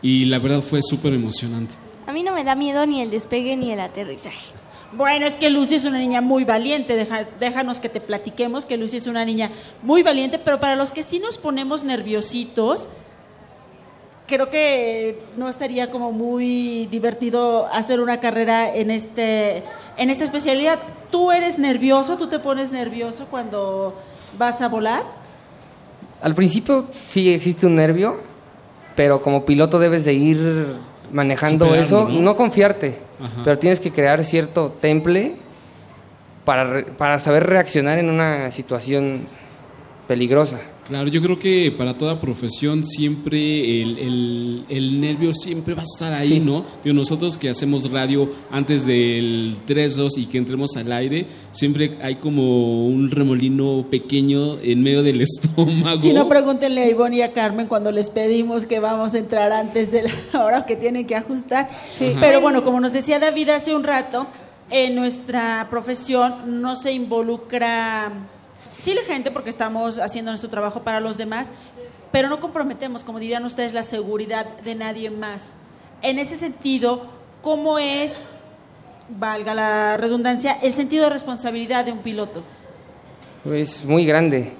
y la verdad fue súper emocionante. A mí no me da miedo ni el despegue ni el aterrizaje. Bueno, es que Lucy es una niña muy valiente, deja- déjanos que te platiquemos que Lucy es una niña muy valiente, pero para los que sí nos ponemos nerviositos, creo que no estaría como muy divertido hacer una carrera en este en esta especialidad. ¿Tú eres nervioso? ¿Tú te pones nervioso cuando vas a volar? Al principio sí existe un nervio, pero como piloto debes de ir manejando Superarlo, eso, ¿no? ¿no? confiarte, Ajá. pero tienes que crear cierto temple para, re- para saber reaccionar en una situación peligrosa. Claro, yo creo que para toda profesión siempre el, el- el nervio siempre va a estar ahí, Sí. ¿no? Digo, nosotros que hacemos radio antes del 3-2 y que entremos al aire, siempre hay como un remolino pequeño en medio del estómago. Si no, pregúntenle a Ivonne y a Carmen cuando les pedimos que vamos a entrar antes de la hora que tienen que ajustar. Sí. Pero bueno, como nos decía David hace un rato, en nuestra profesión no se involucra, sí la gente porque estamos haciendo nuestro trabajo para los demás, pero no comprometemos, como dirían ustedes, la seguridad de nadie más. En ese sentido, ¿cómo es, valga la redundancia, el sentido de responsabilidad de un piloto? Es muy grande.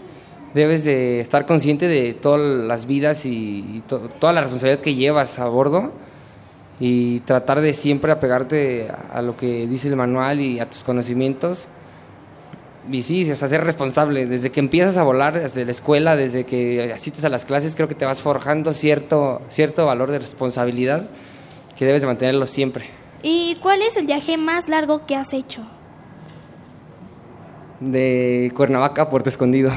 Debes de estar consciente de todas las vidas y, to- toda la responsabilidad que llevas a bordo y tratar de siempre apegarte a lo que dice el manual y a tus conocimientos. Y sí, o sea, ser responsable. Desde que empiezas a volar, desde la escuela, desde que asistes a las clases, creo que te vas forjando cierto, cierto valor de responsabilidad que debes de mantenerlo siempre. ¿Y cuál es el viaje más largo que has hecho? De Cuernavaca a Puerto Escondido.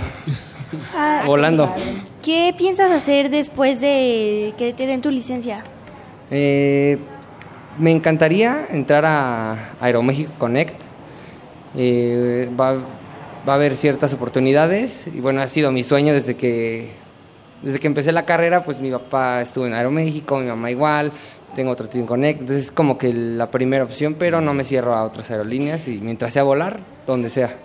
Ah, Volando. ¿Qué piensas hacer después de que te den tu licencia? Eh, me encantaría entrar a Aeroméxico Connect. Eh, va, va a haber ciertas oportunidades y bueno, ha sido mi sueño desde que, desde que empecé la carrera, pues mi papá estuvo en Aeroméxico, mi mamá igual, tengo otro Team Connect, entonces es como que la primera opción, pero no me cierro a otras aerolíneas y mientras sea volar, donde sea.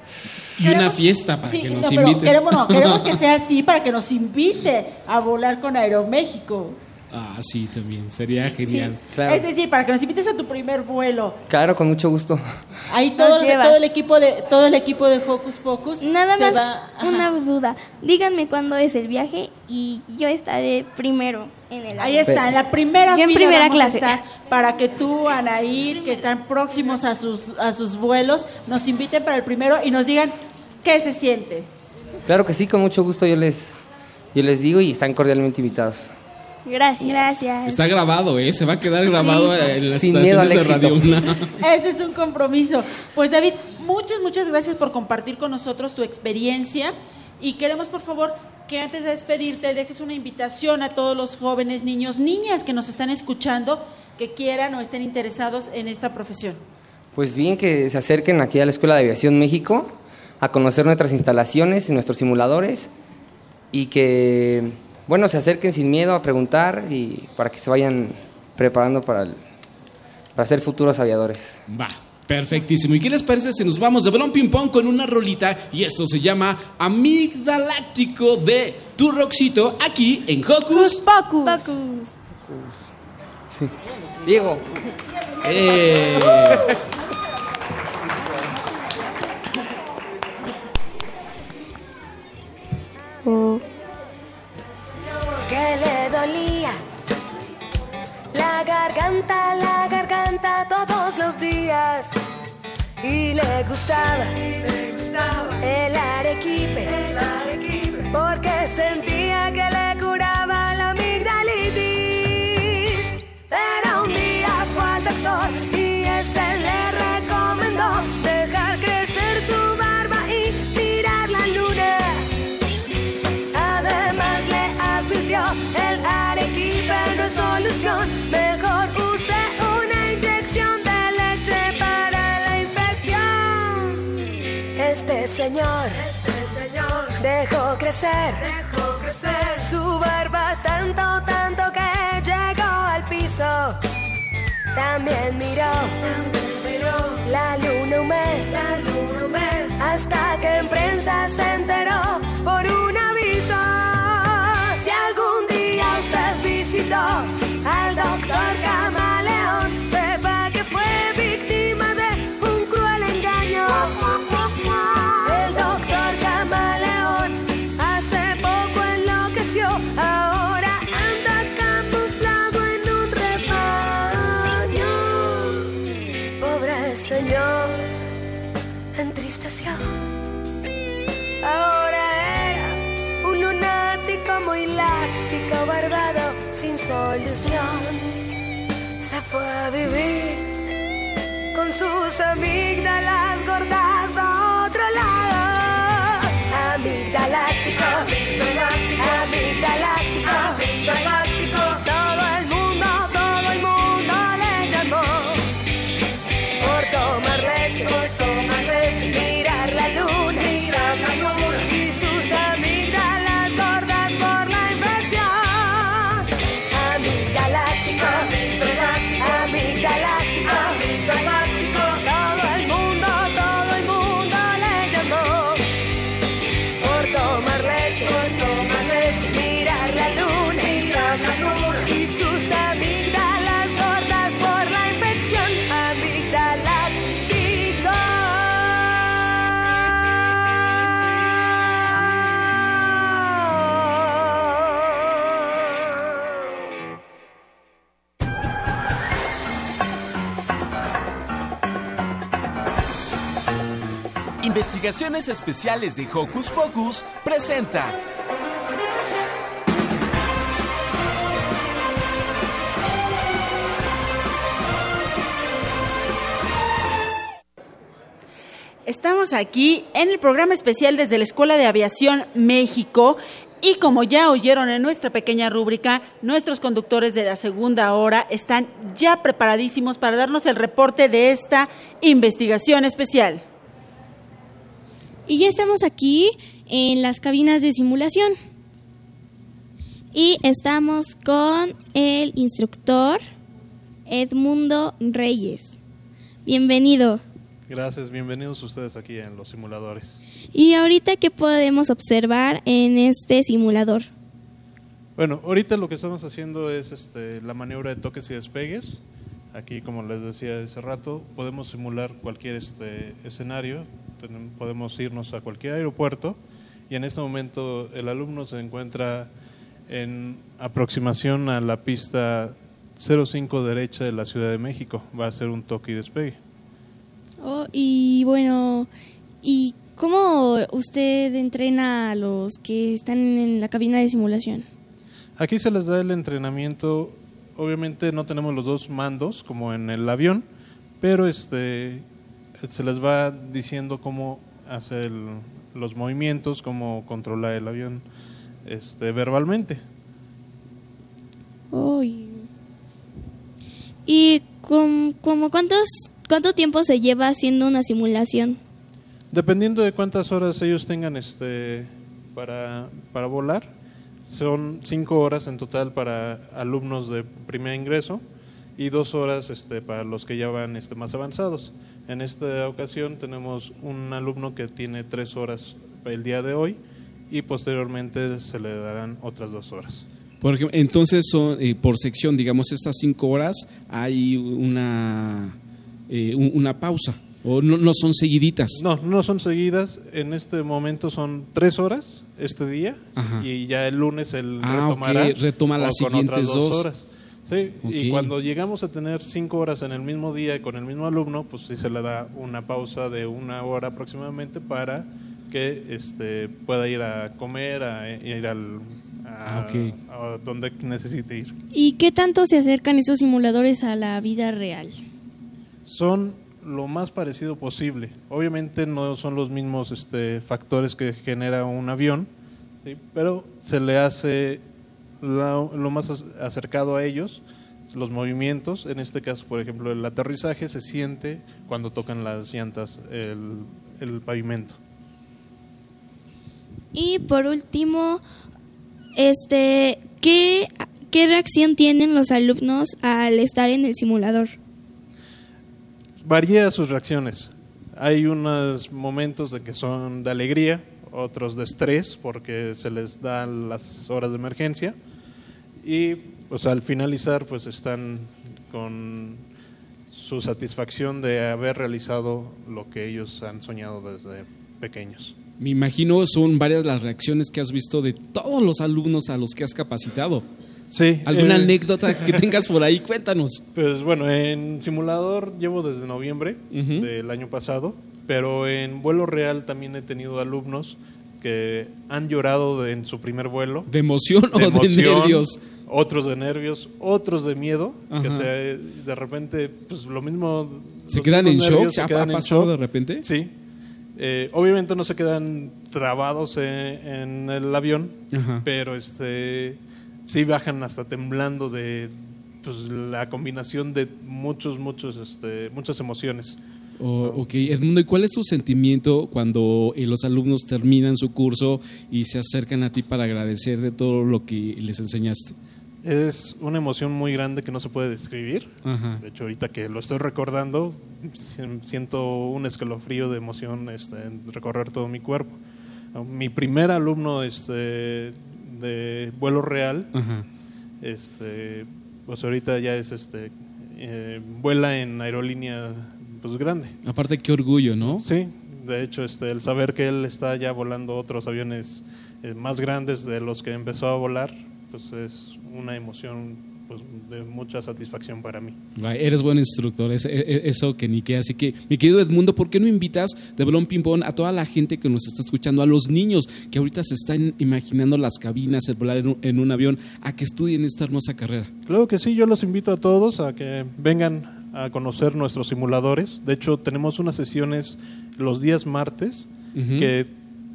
Y una fiesta para Sí, que nos no, invites. queremos, no, queremos que sea así para que nos invite a volar con Aeroméxico. Ah, sí, también. Sería genial. Claro. Es decir, para que nos invites a tu primer vuelo. Claro, con mucho gusto. Ahí todo, el equipo de todo el equipo de Hocus Pocus Nada se más va- una duda. Díganme cuándo es el viaje y yo estaré primero en el Ahí está, en la primera Yo en fila primera vamos clase. a estar para que tú, Anaír, que están próximos a sus a sus vuelos, nos inviten para el primero y nos digan qué se siente. Claro que sí, con mucho gusto yo les, yo les digo y están cordialmente invitados. Gracias. Gracias. Está grabado, ¿eh? Se va a quedar grabado en las Sin miedo al estaciones de. Radio UNAM. Ese es un compromiso. Pues David, muchas, muchas gracias por compartir con nosotros tu experiencia y queremos por favor que antes de despedirte dejes una invitación a todos los jóvenes, niños, niñas que nos están escuchando, que quieran o estén interesados en esta profesión. Pues bien, que se acerquen aquí a la Escuela de Aviación México a conocer nuestras instalaciones y nuestros simuladores y que, bueno, se acerquen sin miedo a preguntar y para que se vayan preparando para, el- para ser futuros aviadores. Va, perfectísimo. ¿Y qué les parece si nos vamos de balón ping pong con una rolita? Y esto se llama Amigdaláctico de Tu Roxito, aquí en Hocus Pocus. Sí. Diego. Eh. Le dolía. La garganta, la garganta todos los días. Y le gustaba, el arequipe, porque sentía Este señor, dejó crecer, su barba tanto, tanto que llegó al piso. También miró, la luna un mes, hasta que en prensa se enteró por un aviso. Si algún día usted visitó al doctor Camaleón, Se fue a vivir con sus amígdalas gordas Investigaciones Especiales de Hocus Pocus presenta. Estamos aquí en el programa especial desde la Escuela de Aviación México y como ya oyeron en nuestra pequeña rúbrica, nuestros conductores de la segunda hora están ya preparadísimos para darnos el reporte de esta investigación especial. Y ya estamos aquí en las cabinas de simulación. Y estamos con el instructor Edmundo Reyes. Bienvenido. Gracias, bienvenidos ustedes aquí en los simuladores. ¿Y ahorita qué podemos observar en este simulador? Bueno, ahorita lo que estamos haciendo es este, la maniobra de toques y despegues. Aquí, como les decía hace rato, podemos simular cualquier este, escenario, podemos irnos a cualquier aeropuerto y en este momento el alumno se encuentra en aproximación a la pista 05 derecha de la Ciudad de México. Va a ser un toque y despegue. Oh, y bueno, ¿y cómo usted entrena a los que están en la cabina de simulación? Aquí se les da el entrenamiento. Obviamente no tenemos los dos mandos como en el avión, pero este se les va diciendo cómo hacer el- los movimientos, cómo controlar el avión este, verbalmente. Y, ¿Y com- como cuántos, cuánto tiempo se lleva haciendo una simulación? Dependiendo de cuántas horas ellos tengan este para, para volar, son cinco horas en total para alumnos de primer ingreso y dos horas este, para los que ya van este, más avanzados. En esta ocasión tenemos un alumno que tiene tres horas el día de hoy y posteriormente se le darán otras dos horas. Por ejemplo, entonces, son, eh, por sección, digamos, estas cinco horas, hay una, eh, un- una pausa. O no, no son seguiditas. No, no son seguidas. En este momento son tres horas este día Ajá. y ya el lunes él Ah, retomará ok, retoma las con otras siguientes dos. horas. Sí, y cuando llegamos a tener cinco horas en el mismo día con el mismo alumno, pues sí se le da una pausa de una hora aproximadamente para que este pueda ir a comer, a ir al a, Ah, a donde necesite ir. ¿Y qué tanto se acercan esos simuladores a la vida real? son lo más parecido posible. Obviamente no son los mismos este, factores que genera un avión, pero se le hace la- lo más ac- acercado a ellos, los movimientos, en este caso, por ejemplo, el aterrizaje se siente cuando tocan las llantas el, el pavimento. Y por último, este, ¿qué, ¿qué reacción tienen los alumnos al estar en el simulador? Varía sus reacciones. Hay unos momentos de que son de alegría, otros de estrés porque se les dan las horas de emergencia y pues al finalizar pues están con su satisfacción de haber realizado lo que ellos han soñado desde pequeños. Me imagino son varias las reacciones que has visto de todos los alumnos a los que has capacitado. Sí. ¿Alguna eh, anécdota que tengas por ahí? Cuéntanos. Pues bueno, en simulador llevo desde noviembre Ujú. del año pasado, pero en vuelo real también he tenido alumnos que han llorado de- en su primer vuelo. ¿De emoción o de emoción, nervios? Otros de nervios, otros de miedo, que Ajá. se, de repente, pues lo mismo. ¿Se quedan en shock? ¿Se ha, quedan ha en pasado shock. de repente? Sí. Eh, obviamente no se quedan trabados en, en el avión, Ajá. pero este sí bajan hasta temblando de pues, la combinación de muchos, muchos, este, muchas emociones. Oh, ok, Edmundo, ¿y cuál es tu sentimiento cuando eh, los alumnos terminan su curso y se acercan a ti para agradecer de todo lo que les enseñaste? Es una emoción muy grande que no se puede describir. Ajá. De hecho, ahorita que lo estoy recordando, si- siento un escalofrío de emoción este, en recorrer todo mi cuerpo. Mi primer alumno este, de vuelo real, Ajá. este, pues ahorita ya es este, eh, vuela en aerolínea pues grande. Aparte, qué orgullo, ¿no? Sí, de hecho, este, el saber que él está ya volando otros aviones eh, más grandes de los que empezó a volar, pues es una emoción pues, de mucha satisfacción para mí. Eres buen instructor, es- e- e- eso que ni qué. Así que, mi querido Edmundo, ¿por qué no invitas de Balón Ping Pong a toda la gente que nos está escuchando, a los niños que ahorita se están imaginando las cabinas, el volar en un, en un avión, a que estudien esta hermosa carrera? Claro que sí, yo los invito a todos a que vengan a conocer nuestros simuladores. De hecho, tenemos unas sesiones los días martes que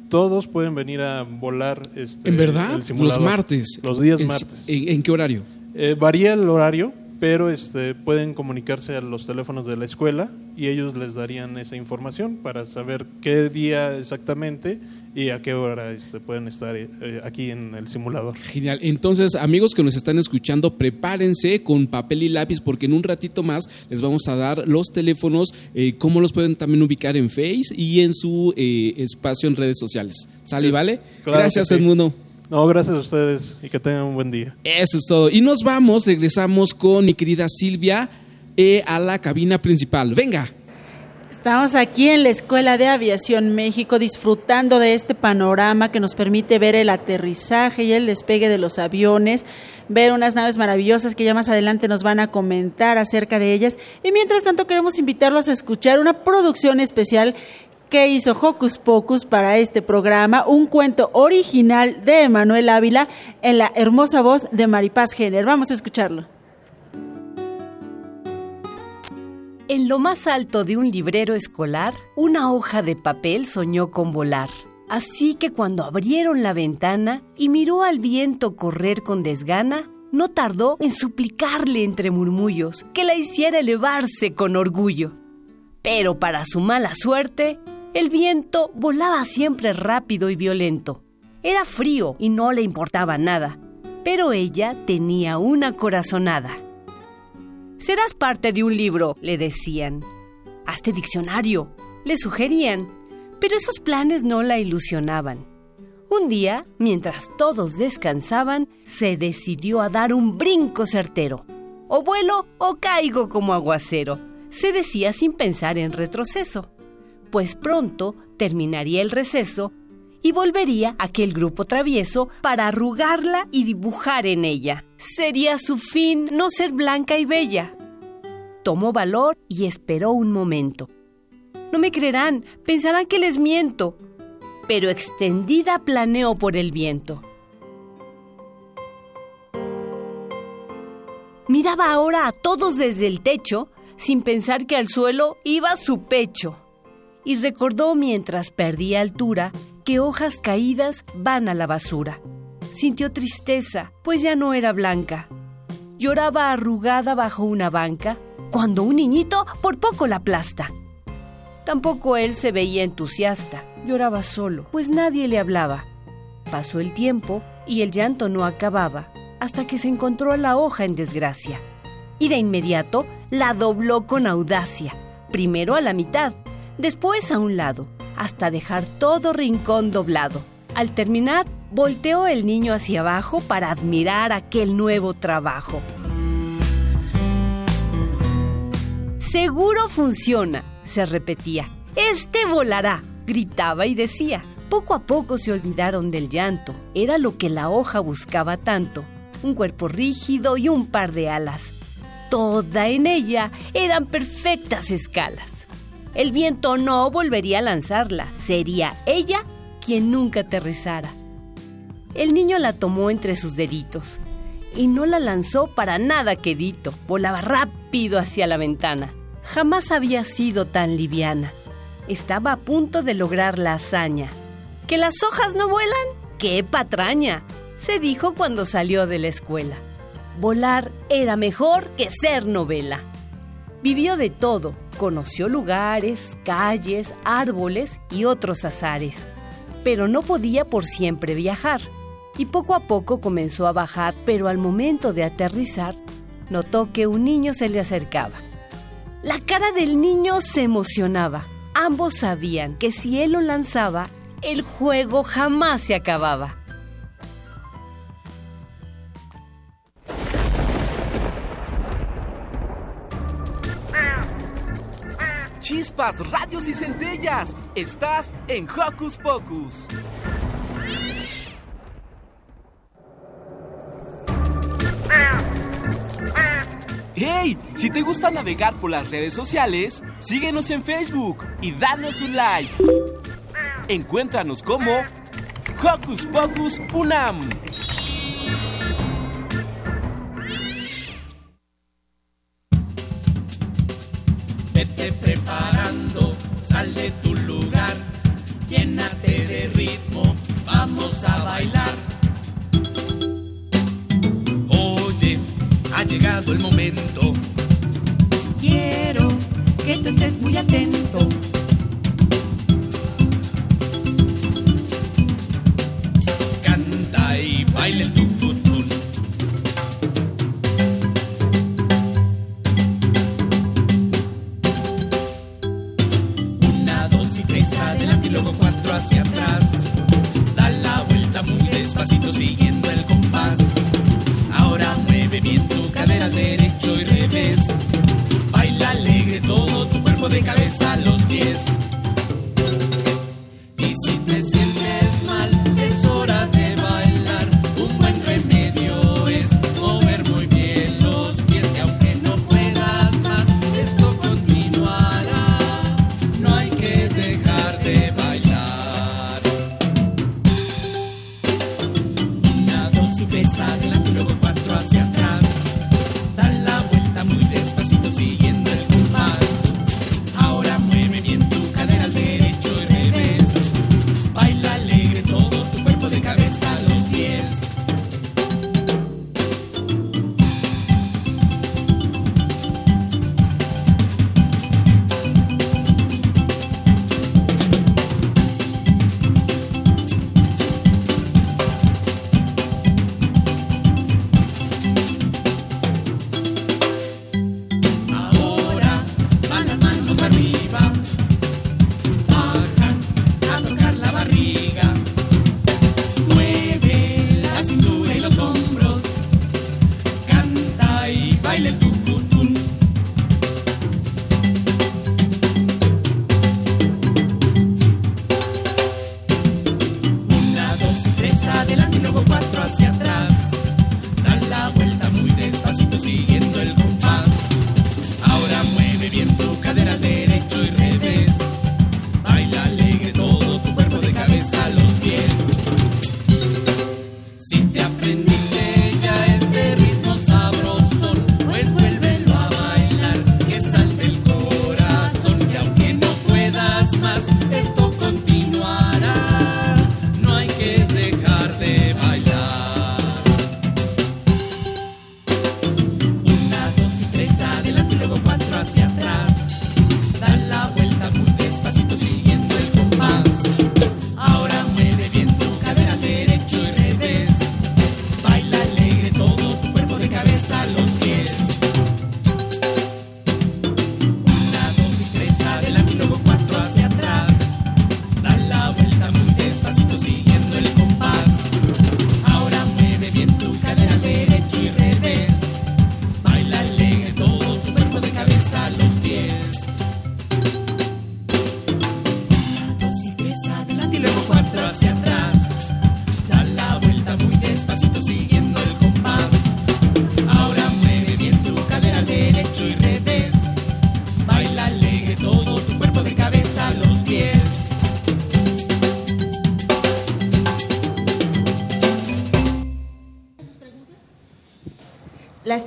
todos pueden venir a volar. Este, ¿En verdad? el Los martes. Los días ¿En- martes. ¿En, en qué horario? Eh, varía el horario, pero este, pueden comunicarse a los teléfonos de la escuela y ellos les darían esa información para saber qué día exactamente y a qué hora este, pueden estar eh, aquí en el simulador. Genial. Entonces, amigos que nos están escuchando, prepárense con papel y lápiz porque en un ratito más les vamos a dar los teléfonos, eh, cómo los pueden también ubicar en Face y en su eh, espacio en redes sociales. ¿Sale, y vale? claro Gracias, sí. Edmundo. No, gracias a ustedes y que tengan un buen día. Eso es todo. Y nos vamos, regresamos con mi querida Silvia eh, a la cabina principal. Venga. Estamos aquí en la Escuela de Aviación México disfrutando de este panorama que nos permite ver el aterrizaje y el despegue de los aviones, ver unas naves maravillosas que ya más adelante nos van a comentar acerca de ellas. Y mientras tanto queremos invitarlos a escuchar una producción especial que hizo Hocus Pocus para este programa, un cuento original de Emanuel Ávila en la hermosa voz de Maripaz Jenner. Vamos a escucharlo. En lo más alto de un librero escolar, una hoja de papel soñó con volar. Así que cuando abrieron la ventana y miró al viento correr con desgana, no tardó en suplicarle entre murmullos que la hiciera elevarse con orgullo. Pero para su mala suerte, el viento volaba siempre rápido y violento. Era frío y no le importaba nada, pero ella tenía una corazonada. Serás parte de un libro, le decían. Hazte diccionario, le sugerían, pero esos planes no la ilusionaban. Un día, mientras todos descansaban, se decidió a dar un brinco certero. O vuelo o caigo como aguacero, se decía sin pensar en retroceso, pues pronto terminaría el receso y volvería aquel grupo travieso para arrugarla y dibujar en ella. Sería su fin no ser blanca y bella. Tomó valor y esperó un momento. No me creerán, pensarán que les miento, pero extendida planeó por el viento. Miraba ahora a todos desde el techo, sin pensar que al suelo iba su pecho. Y recordó mientras perdía altura que hojas caídas van a la basura. Sintió tristeza, pues ya no era blanca. Lloraba arrugada bajo una banca, cuando un niñito por poco la aplasta. Tampoco él se veía entusiasta, lloraba solo, pues nadie le hablaba. Pasó el tiempo y el llanto no acababa, hasta que se encontró la hoja en desgracia. Y de inmediato la dobló con audacia, primero a la mitad, después a un lado, hasta dejar todo rincón doblado. Al terminar, volteó el niño hacia abajo para admirar aquel nuevo trabajo. Seguro funciona, se repetía. Este volará, gritaba y decía. Poco a poco se olvidaron del llanto. Era lo que la hoja buscaba tanto. Un cuerpo rígido y un par de alas. Toda en ella eran perfectas escalas. El viento no volvería a lanzarla. Sería ella quien nunca aterrizara. El niño la tomó entre sus deditos y no la lanzó para nada quedito. Volaba rápido hacia la ventana. Jamás había sido tan liviana. Estaba a punto de lograr la hazaña. ¿Que las hojas no vuelan? ¡Qué patraña! se dijo cuando salió de la escuela. Volar era mejor que ser novela. Vivió de todo, conoció lugares, calles, árboles y otros azares. Pero no podía por siempre viajar. Y poco a poco comenzó a bajar, pero al momento de aterrizar, notó que un niño se le acercaba. La cara del niño se emocionaba. Ambos sabían que si él lo lanzaba, el juego jamás se acababa. Chispas, radios y centellas. Estás en Hocus Pocus. ¡Hey! Si te gusta navegar por las redes sociales, síguenos en Facebook y danos un like. Encuéntranos como Hocus Pocus Unam. De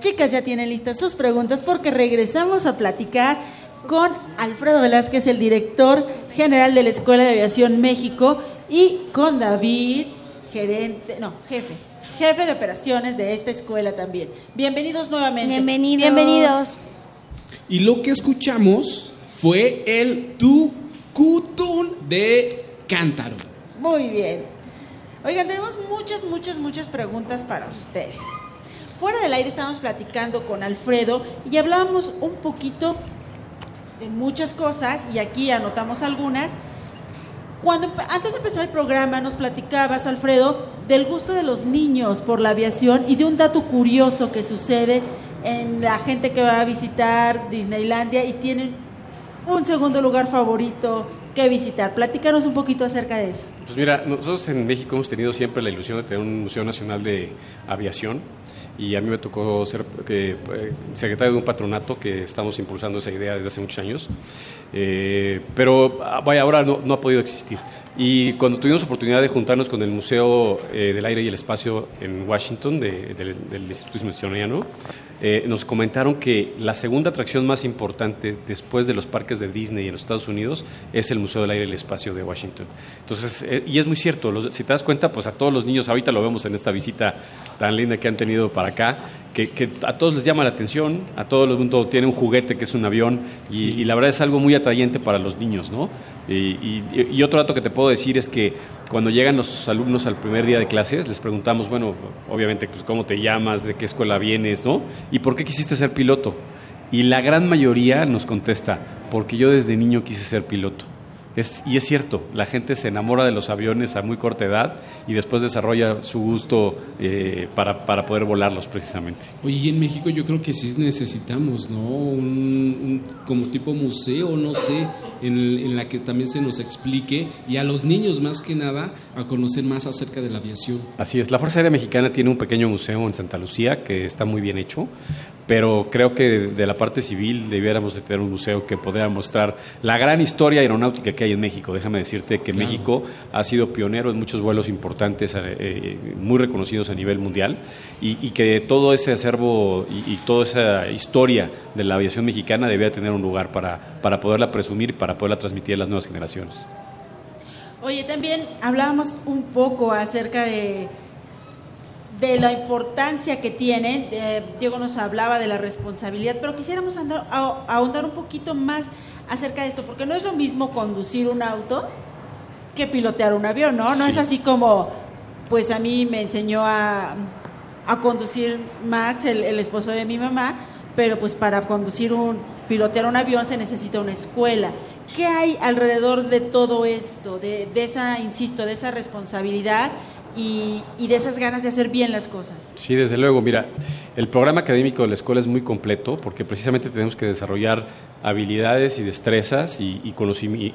chicas ya tienen listas sus preguntas porque regresamos a platicar con Alfredo Velázquez, el director general de la Escuela de Aviación México, y con David, gerente, no, jefe, jefe de operaciones de esta escuela también. Bienvenidos nuevamente. Bienvenidos. Bienvenidos. Y lo que escuchamos fue el tucutún de Cántaro. Muy bien. Oigan, tenemos muchas, muchas, muchas preguntas para ustedes. Fuera del aire estábamos platicando con Alfredo y hablábamos un poquito de muchas cosas y aquí anotamos algunas. Cuando antes de empezar el programa nos platicabas, Alfredo, del gusto de los niños por la aviación y de un dato curioso que sucede en la gente que va a visitar Disneylandia y tienen un segundo lugar favorito que visitar. Platícanos un poquito acerca de eso. Pues mira, nosotros en México hemos tenido siempre la ilusión de tener un Museo Nacional de Aviación y a mí me tocó ser eh, secretario de un patronato que estamos impulsando esa idea desde hace muchos años, Eh, pero ah, vaya, ahora no ha podido existir. Y cuando tuvimos oportunidad de juntarnos con el Museo eh, del Aire y el Espacio en Washington, de- del- del Instituto Smithsoniano, eh, nos comentaron que la segunda atracción más importante después de los parques de Disney en los Estados Unidos es el Museo del Aire y el Espacio de Washington. Entonces, eh, y es muy cierto, los- si te das cuenta, pues a todos los niños, ahorita lo vemos en esta visita tan linda que han tenido para acá, que, que a todos les llama la atención, a todo el mundo tiene un juguete que es un avión y, y la verdad es algo muy atrayente para los niños, ¿no? Y, y- y otro dato que te puedo decir es que cuando llegan los alumnos al primer día de clases, les preguntamos, bueno, obviamente, pues, ¿cómo te llamas? ¿De qué escuela vienes? ¿No? ¿Y por qué quisiste ser piloto? Y la gran mayoría nos contesta, porque yo desde niño quise ser piloto. Es, y es cierto, la gente se enamora de los aviones a muy corta edad y después desarrolla su gusto eh, para, para poder volarlos precisamente. Oye, y en México yo creo que sí necesitamos, ¿no? Un, un- como tipo museo, no sé, en, en la que también se nos explique y a los niños más que nada a conocer más acerca de la aviación. Así es, la Fuerza Aérea Mexicana tiene un pequeño museo en Santa Lucía que está muy bien hecho, pero creo que de, la parte civil debiéramos de tener un museo que pudiera mostrar la gran historia aeronáutica que hay en México. Déjame decirte que México ha sido pionero en muchos vuelos importantes, eh, eh, muy reconocidos a nivel mundial, y, y que todo ese acervo y, y toda esa historia de la aviación mexicana debía tener un lugar para, para poderla presumir y para poderla transmitir a las nuevas generaciones. Oye, también hablábamos un poco acerca de, de la importancia que tienen. Eh, Diego nos hablaba de la responsabilidad, pero quisiéramos andar- a- ahondar un poquito más acerca de esto, porque no es lo mismo conducir un auto que pilotear un avión, ¿no? No es así como, pues a mí me enseñó a, a conducir Max, el, el esposo de mi mamá, pero pues para conducir un, pilotear un avión se necesita una escuela. ¿Qué hay alrededor de todo esto, de, de esa, insisto, de esa responsabilidad y, de esas ganas de hacer bien las cosas? Sí, desde luego. Mira, el programa académico de la escuela es muy completo porque precisamente tenemos que desarrollar habilidades y destrezas y,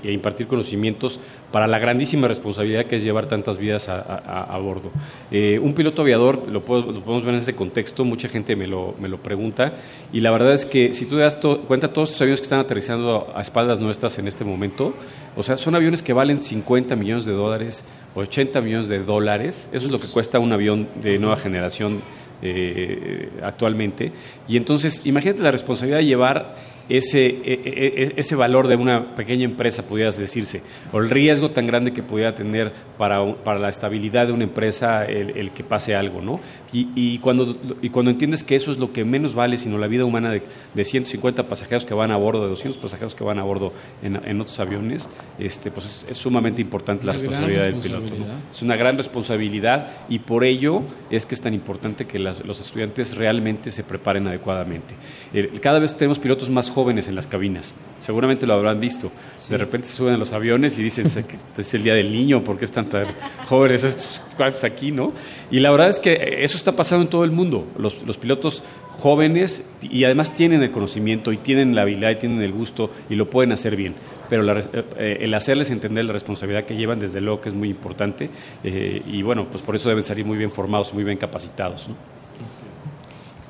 e impartir conocimientos para la grandísima responsabilidad que es llevar tantas vidas a, bordo. Eh, un piloto aviador, lo, podemos ver en este contexto, mucha gente me lo, me lo pregunta y la verdad es que si tú das to- cuenta todos estos aviones que están aterrizando a espaldas nuestras en este momento, o sea, son aviones que valen 50 millones de dólares, 80 millones de dólares, eso es lo que cuesta un avión de nueva generación eh, actualmente. Y entonces, imagínate la responsabilidad de llevar ese, e- e- e- ese valor de una pequeña empresa, pudieras decirse, o el riesgo tan grande que pudiera tener para, para la estabilidad de una empresa el que pase algo, ¿no? Y, y cuando, y cuando entiendes que eso es lo que menos vale, sino la vida humana de, de 150 pasajeros que van a bordo, de 200 pasajeros que van a bordo en, en otros aviones, este, pues es, es sumamente importante la Una gran responsabilidad del piloto. ¿no? responsabilidad. Es una gran responsabilidad y por ello es que es tan importante que las- los estudiantes realmente se preparen adecuadamente. Eh, cada vez tenemos pilotos más jóvenes en las cabinas, seguramente lo habrán visto. De repente se suben a los aviones y dicen, "Es que este es el día del niño, ¿por qué están tan jóvenes estos cuantos aquí? ¿no? Y la verdad es que eso está pasando en todo el mundo. Los, los pilotos jóvenes y además tienen el conocimiento y tienen la habilidad y tienen el gusto y lo pueden hacer bien. Pero la res- eh, el hacerles entender la responsabilidad que llevan, desde luego que es muy importante eh, y bueno, pues por eso deben salir muy bien formados, muy bien capacitados.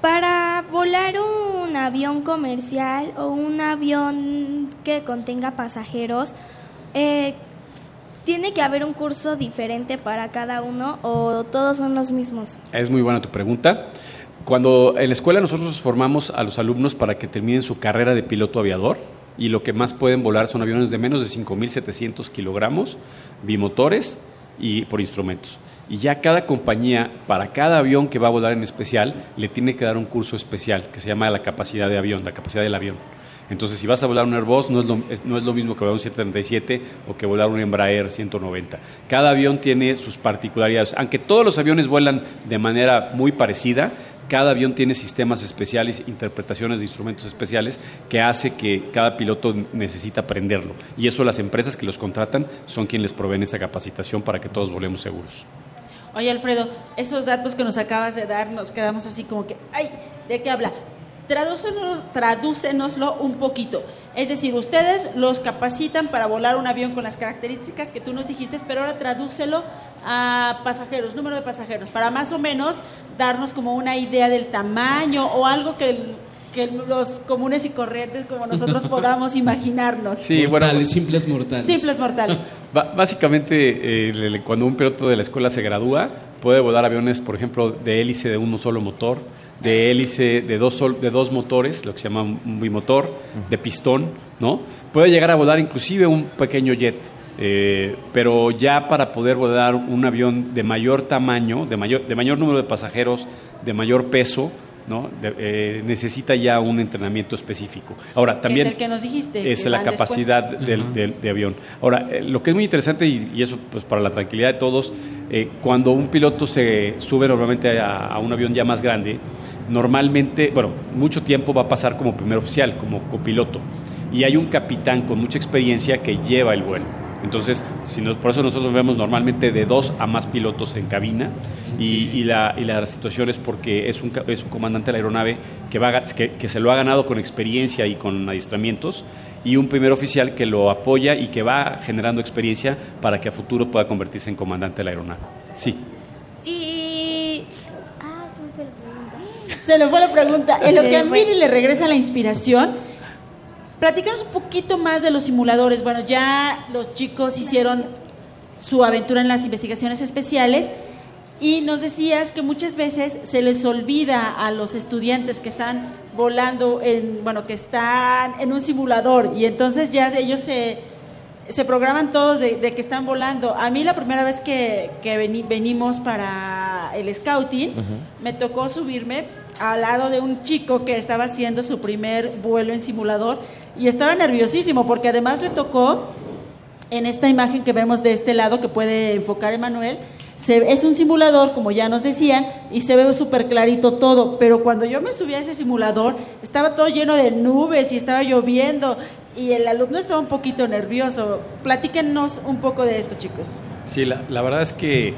Para volar un avión comercial o un avión que contenga pasajeros, eh, ¿tiene que haber un curso diferente para cada uno o todos son los mismos? Es muy buena tu pregunta. Cuando en la escuela nosotros formamos a los alumnos para que terminen su carrera de piloto aviador y lo que más pueden volar son aviones de menos de 5.700 kilogramos, bimotores y por instrumentos. Y ya cada compañía, para cada avión que va a volar en especial, le tiene que dar un curso especial que se llama la capacidad de avión, la capacidad del avión. Entonces, si vas a volar un Airbus, no es lo, es- no es lo mismo que volar un 737 o que volar un Embraer 190. Cada avión tiene sus particularidades. Aunque todos los aviones vuelan de manera muy parecida, cada avión tiene sistemas especiales, interpretaciones de instrumentos especiales que hace que cada piloto necesita aprenderlo. Y eso las empresas que los contratan son quienes proveen esa capacitación para que todos volemos seguros. Oye, Alfredo, esos datos que nos acabas de dar, nos quedamos así como que, ay, ¿de qué habla? Tradúcenos, tradúcenoslo un poquito. Es decir, ustedes los capacitan para volar un avión con las características que tú nos dijiste, pero ahora tradúcelo a pasajeros, número de pasajeros, para más o menos darnos como una idea del tamaño o algo que, el- que los comunes y corrientes como nosotros podamos imaginarnos. Sí, bueno, simples mortales. Simples mortales. Básicamente, eh, cuando un piloto de la escuela se gradúa, puede volar aviones, por ejemplo, de hélice de un solo motor, de hélice de dos, sol- de dos motores, lo que se llama un bimotor, de pistón, ¿no? Puede llegar a volar inclusive un pequeño jet, eh, pero ya para poder volar un avión de mayor tamaño, de mayor, de mayor número de pasajeros, de mayor peso, ¿no? De- eh, necesita ya un entrenamiento específico. Ahora, también es el que nos dijiste. es que la capacidad del, del- de avión. Ahora, eh, lo que es muy interesante, y, y eso pues para la tranquilidad de todos, eh, cuando un piloto se sube normalmente a, a un avión ya más grande, normalmente, bueno, mucho tiempo va a pasar como primer oficial, como copiloto. Y hay un capitán con mucha experiencia que lleva el vuelo. Entonces, si nos- por eso nosotros vemos normalmente de dos a más pilotos en cabina y, y la, y la situación es porque es un, es un comandante de la aeronave que, va, que, que se lo ha ganado con experiencia y con adiestramientos y un primer oficial que lo apoya y que va generando experiencia para que a futuro pueda convertirse en comandante de la aeronave. Sí. Y... Ah, se me fue la pregunta. Se le fue la pregunta. En lo que a. Miri le regresa la inspiración, Platícanos un poquito más de los simuladores. Bueno, ya los chicos hicieron su aventura en las investigaciones especiales y nos decías que muchas veces se les olvida a los estudiantes que están volando en, bueno, que están en un simulador y entonces ya ellos se, se programan todos de, de que están volando. A mí la primera vez que, que veni- venimos para el scouting, me tocó subirme al lado de un chico que estaba haciendo su primer vuelo en simulador y estaba nerviosísimo porque además le tocó en esta imagen que vemos de este lado que puede enfocar Emanuel, se- es un simulador, como ya nos decían, y se ve súper clarito todo, pero cuando yo me subí a ese simulador, estaba todo lleno de nubes y estaba lloviendo, y el alumno estaba un poquito nervioso. Platíquenos un poco de esto, chicos. Sí, la, verdad es que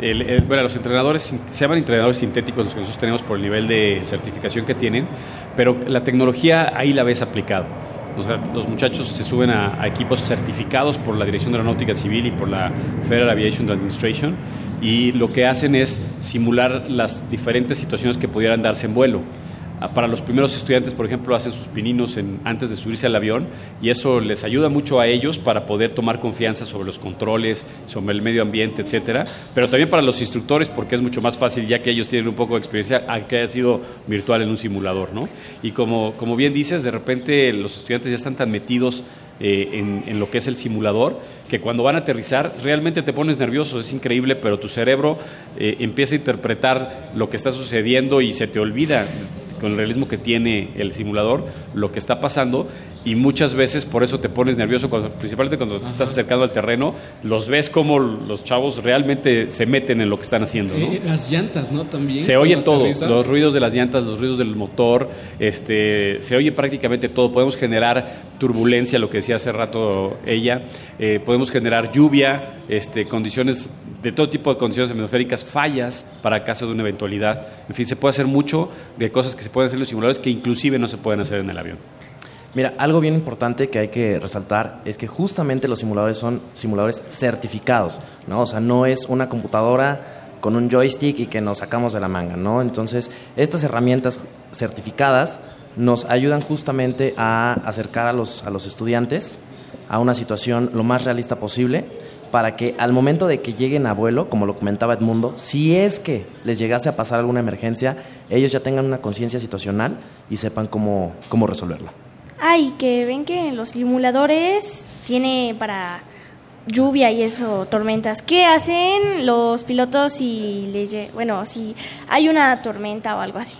el- bueno, los entrenadores se llaman entrenadores sintéticos los que nosotros tenemos por el nivel de certificación que tienen, pero la tecnología ahí la ves aplicado. O sea, los muchachos se suben a, a equipos certificados por la Dirección de Aeronáutica Civil y por la Federal Aviation Administration y lo que hacen es simular las diferentes situaciones que pudieran darse en vuelo. Para los primeros estudiantes, por ejemplo, hacen sus pininos en- antes de subirse al avión y eso les ayuda mucho a ellos para poder tomar confianza sobre los controles, sobre el medio ambiente, etcétera. Pero también para los instructores porque es mucho más fácil ya que ellos tienen un poco de experiencia aunque haya sido virtual en un simulador, ¿no? Y como, como bien dices, de repente los estudiantes ya están tan metidos eh, en, en lo que es el simulador, que cuando van a aterrizar realmente te pones nervioso, es increíble, pero tu cerebro eh, empieza a interpretar lo que está sucediendo y se te olvida con el realismo que tiene el simulador lo que está pasando y muchas veces por eso te pones nervioso, cuando, principalmente cuando te estás acercando al terreno, los ves como los chavos realmente se meten en lo que están haciendo. ¿no? Eh, las llantas, ¿no? También. Se oye todo, los ruidos de las llantas, los ruidos del motor, este, se oye prácticamente todo. Podemos generar turbulencia, lo que decía hace rato ella, eh, podemos generar lluvia, este, condiciones de todo tipo de condiciones atmosféricas, fallas para caso de una eventualidad. En fin, se puede hacer mucho de cosas que se pueden hacer en los simuladores que inclusive no se pueden hacer en el avión. Mira, algo bien importante que hay que resaltar es que justamente los simuladores son simuladores certificados, ¿no? O sea, no es una computadora con un joystick y que nos sacamos de la manga, ¿no? Entonces, estas herramientas certificadas nos ayudan justamente a acercar a los, a los estudiantes a una situación lo más realista posible para que al momento de que lleguen a vuelo, como lo comentaba Edmundo, si es que les llegase a pasar alguna emergencia, ellos ya tengan una conciencia situacional y sepan cómo, cómo resolverla. Ay, que ven que en los simuladores tiene para lluvia y eso, tormentas. ¿Qué hacen los pilotos si les bueno, si hay una tormenta o algo así?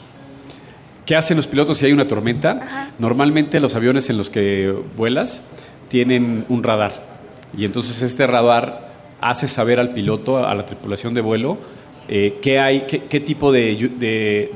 ¿Qué hacen los pilotos si hay una tormenta? Normalmente los aviones en los que vuelas tienen un radar y entonces este radar hace saber al piloto, a la tripulación de vuelo, eh, qué, hay, qué, qué tipo de-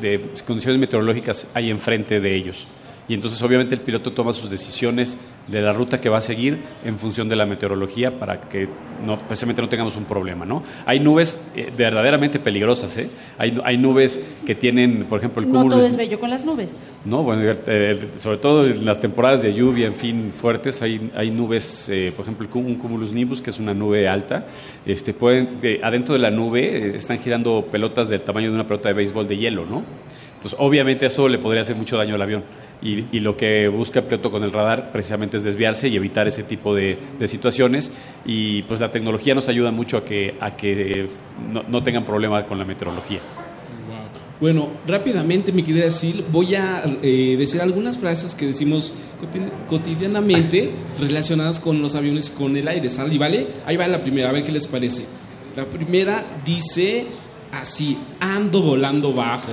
de condiciones meteorológicas hay enfrente de ellos. Y entonces obviamente el piloto toma sus decisiones de la ruta que va a seguir en función de la meteorología para que no, precisamente no tengamos un problema. ¿no? Hay nubes eh, verdaderamente peligrosas. ¿eh? Hay, hay nubes que tienen, por ejemplo, el No cúmulo... todo es bello con las nubes. No, bueno, eh, sobre todo en las temporadas de lluvia, en fin, fuertes, hay, hay nubes, eh, por ejemplo, un cumulus nimbus, que es una nube alta, este, pueden, eh, adentro de la nube eh, están girando pelotas del tamaño de una pelota de béisbol de hielo, ¿no? Entonces, obviamente eso le podría hacer mucho daño al avión. Y, y lo que busca el piloto con el radar precisamente es desviarse y evitar ese tipo de, de situaciones. Y pues la tecnología nos ayuda mucho a que, a que eh, no, no tengan problema con la meteorología. Bueno, rápidamente, mi querida Sil, voy a eh, decir algunas frases que decimos coti- cotidianamente relacionadas con los aviones y con el aire. ¿Sale? ¿Y vale? Ahí va la primera, a ver qué les parece. La primera dice así, ando volando bajo.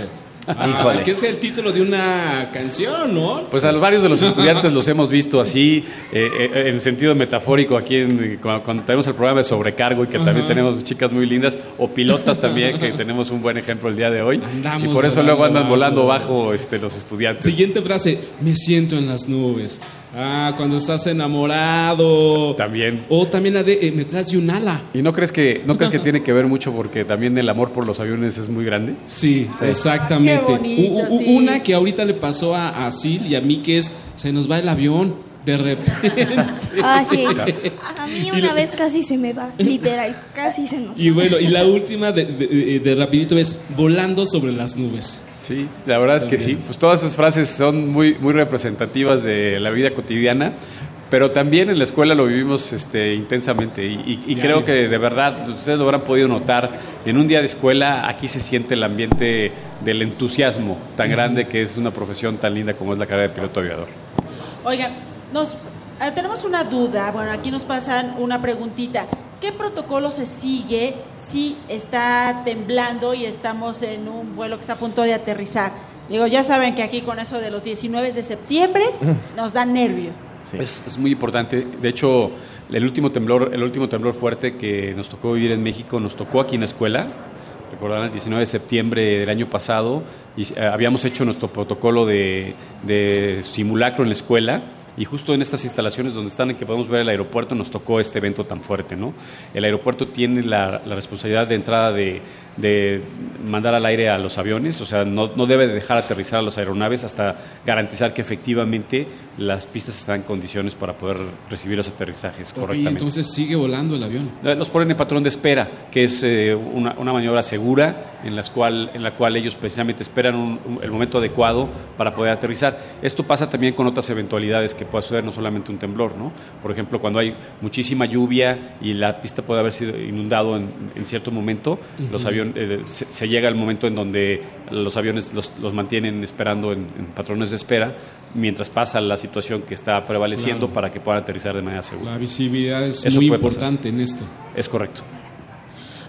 Ah, que es el título de una canción, ¿no? Pues a los varios de los estudiantes los hemos visto así, eh, eh, en sentido metafórico, aquí en- cuando, cuando tenemos el programa de sobrecargo y que también tenemos chicas muy lindas, o pilotas también, que tenemos un buen ejemplo el día de hoy. Andamos y por eso volando luego andan volando bajo este, los estudiantes. Siguiente frase, me siento en las nubes. Ah, cuando estás enamorado. También. O también la de, eh, me traes de un ala. ¿Y no crees que no crees que tiene que ver mucho porque también el amor por los aviones es muy grande? Sí, exactamente. Qué bonito, U- u- sí. Una que ahorita le pasó a, a Sil y a mí que es, se nos va el avión de repente. Ah, sí. A mí una vez casi se me va, literal, casi se nos Y va. bueno, y la última de, de- de rapidito es volando sobre las nubes. Sí, la verdad es que sí. Pues todas esas frases son muy, muy representativas de la vida cotidiana, pero también en la escuela lo vivimos este, intensamente y, y- y Diario. creo que de verdad, ustedes lo habrán podido notar, en un día de escuela aquí se siente el ambiente del entusiasmo tan grande que es una profesión tan linda como es la carrera de piloto aviador. Oigan, nos, eh, tenemos una duda. Bueno, aquí nos pasan una preguntita. ¿Qué protocolo se sigue si está temblando y estamos en un vuelo que está a punto de aterrizar? Digo, ya saben que aquí con eso de los 19 de septiembre nos da nervio. Es, es muy importante. De hecho, el último temblor, el último temblor fuerte que nos tocó vivir en México nos tocó aquí en la escuela. Recordarán el 19 de septiembre del año pasado y eh, habíamos hecho nuestro protocolo de, de simulacro en la escuela. Y justo en estas instalaciones donde están, en que podemos ver el aeropuerto, nos tocó este evento tan fuerte, ¿no? El aeropuerto tiene la, la responsabilidad de entrada de, de mandar al aire a los aviones, o sea, no, no debe de dejar aterrizar a las aeronaves hasta garantizar que efectivamente las pistas están en condiciones para poder recibir los aterrizajes Ok, correctamente. entonces sigue volando el avión. Eh, Los ponen en patrón de espera, que es eh, una, una maniobra segura en, las cual, en la cual ellos precisamente esperan un- un- el momento adecuado para poder aterrizar. Esto pasa también con otras eventualidades que puede suceder, no solamente un temblor. ¿no? Por ejemplo, cuando hay muchísima lluvia y la pista puede haber sido inundado en, en cierto momento, los aviones, eh, se, se llega el momento en donde los aviones los, los mantienen esperando en, en patrones de espera mientras pasa la situación que está prevaleciendo Claro. para que puedan aterrizar de manera segura. La visibilidad es Eso muy pasar. importante en esto. Es correcto.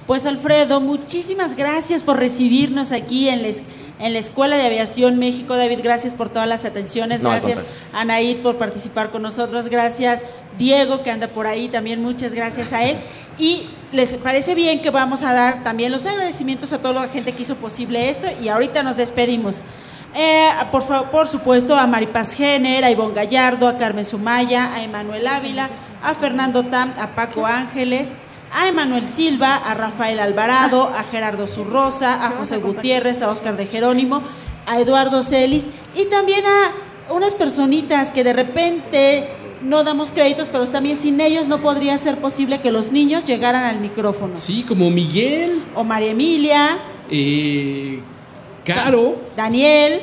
Pues Alfredo, muchísimas gracias por recibirnos aquí en la, es- en la Escuela de Aviación México. David, gracias por todas las atenciones. No, gracias Anaid por participar con nosotros. Gracias Diego que anda por ahí también. Muchas gracias a él. Y les parece bien que vamos a dar también los agradecimientos a toda la gente que hizo posible esto y ahorita nos despedimos. Eh, por, fa- por supuesto a Maripaz Jenner, a Ivonne Gallardo, a Carmen Sumaya, a Emanuel Ávila, a Fernando Tam, a Paco Ángeles, a Emanuel Silva, a Rafael Alvarado, a Gerardo Zurrosa, a José Gutiérrez, a Oscar de Jerónimo, a Eduardo Celis y también a unas personitas que de repente no damos créditos, pero también sin ellos no podría ser posible que los niños llegaran al micrófono. Sí, como Miguel, O María Emilia, eh, Caro, Daniel.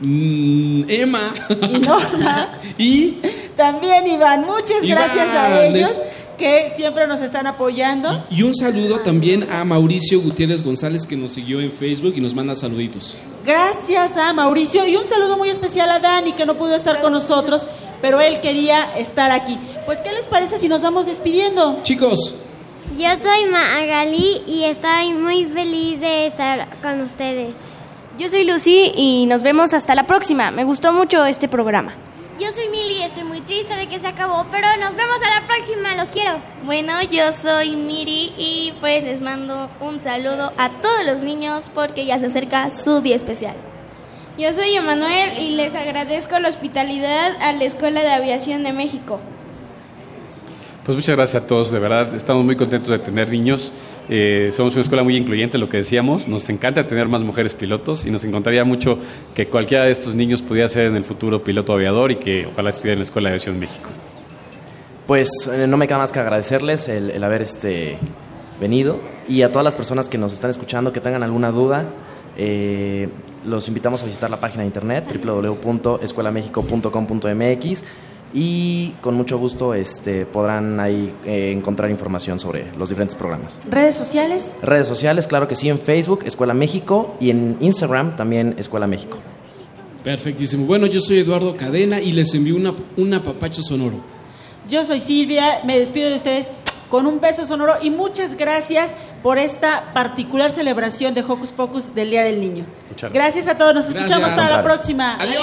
Mm, Emma. Y Norma. y También Iván, muchas Iván, gracias a ellos. Les- que siempre nos están apoyando. Y un saludo también a Mauricio Gutiérrez González que nos siguió en Facebook y nos manda saluditos. Gracias a Mauricio y un saludo muy especial a Dani que no pudo estar con nosotros, pero él quería estar aquí. Pues, ¿qué les parece si nos vamos despidiendo? Chicos, Yo soy Magali y estoy muy feliz de estar con ustedes. Yo soy Lucy y nos vemos hasta la próxima. Me gustó mucho este programa. Yo soy Mili y estoy muy triste de que se acabó, pero nos vemos a la próxima, los quiero. Bueno, yo soy Miri y pues les mando un saludo a todos los niños porque ya se acerca su día especial. Yo soy Emanuel y les agradezco la hospitalidad a la Escuela de Aviación de México. Pues muchas gracias a todos, de verdad, estamos muy contentos de tener niños. Eh, somos una escuela muy incluyente, lo que decíamos. Nos encanta tener más mujeres pilotos y nos encantaría mucho que cualquiera de estos niños pudiera ser en el futuro piloto aviador y que ojalá estuviera en la Escuela de Aviación México. Pues eh, no me queda más que agradecerles el, haber este, venido y a todas las personas que nos están escuchando que tengan alguna duda. eh, los invitamos a visitar la página de internet www.escuelamexico.com.mx y con mucho gusto este, podrán ahí eh, encontrar información sobre los diferentes programas. ¿Redes sociales? Redes sociales, claro que sí, en Facebook, Escuela México, y en Instagram también Escuela México. perfectísimo. Bueno, yo soy Eduardo Cadena y les envío una, un apapacho sonoro. Yo soy Silvia, me despido de ustedes con un beso sonoro y muchas gracias por esta particular celebración de Hocus Pocus del Día del Niño. Muchas Gracias a todos, nos Gracias. escuchamos para la próxima. Adiós.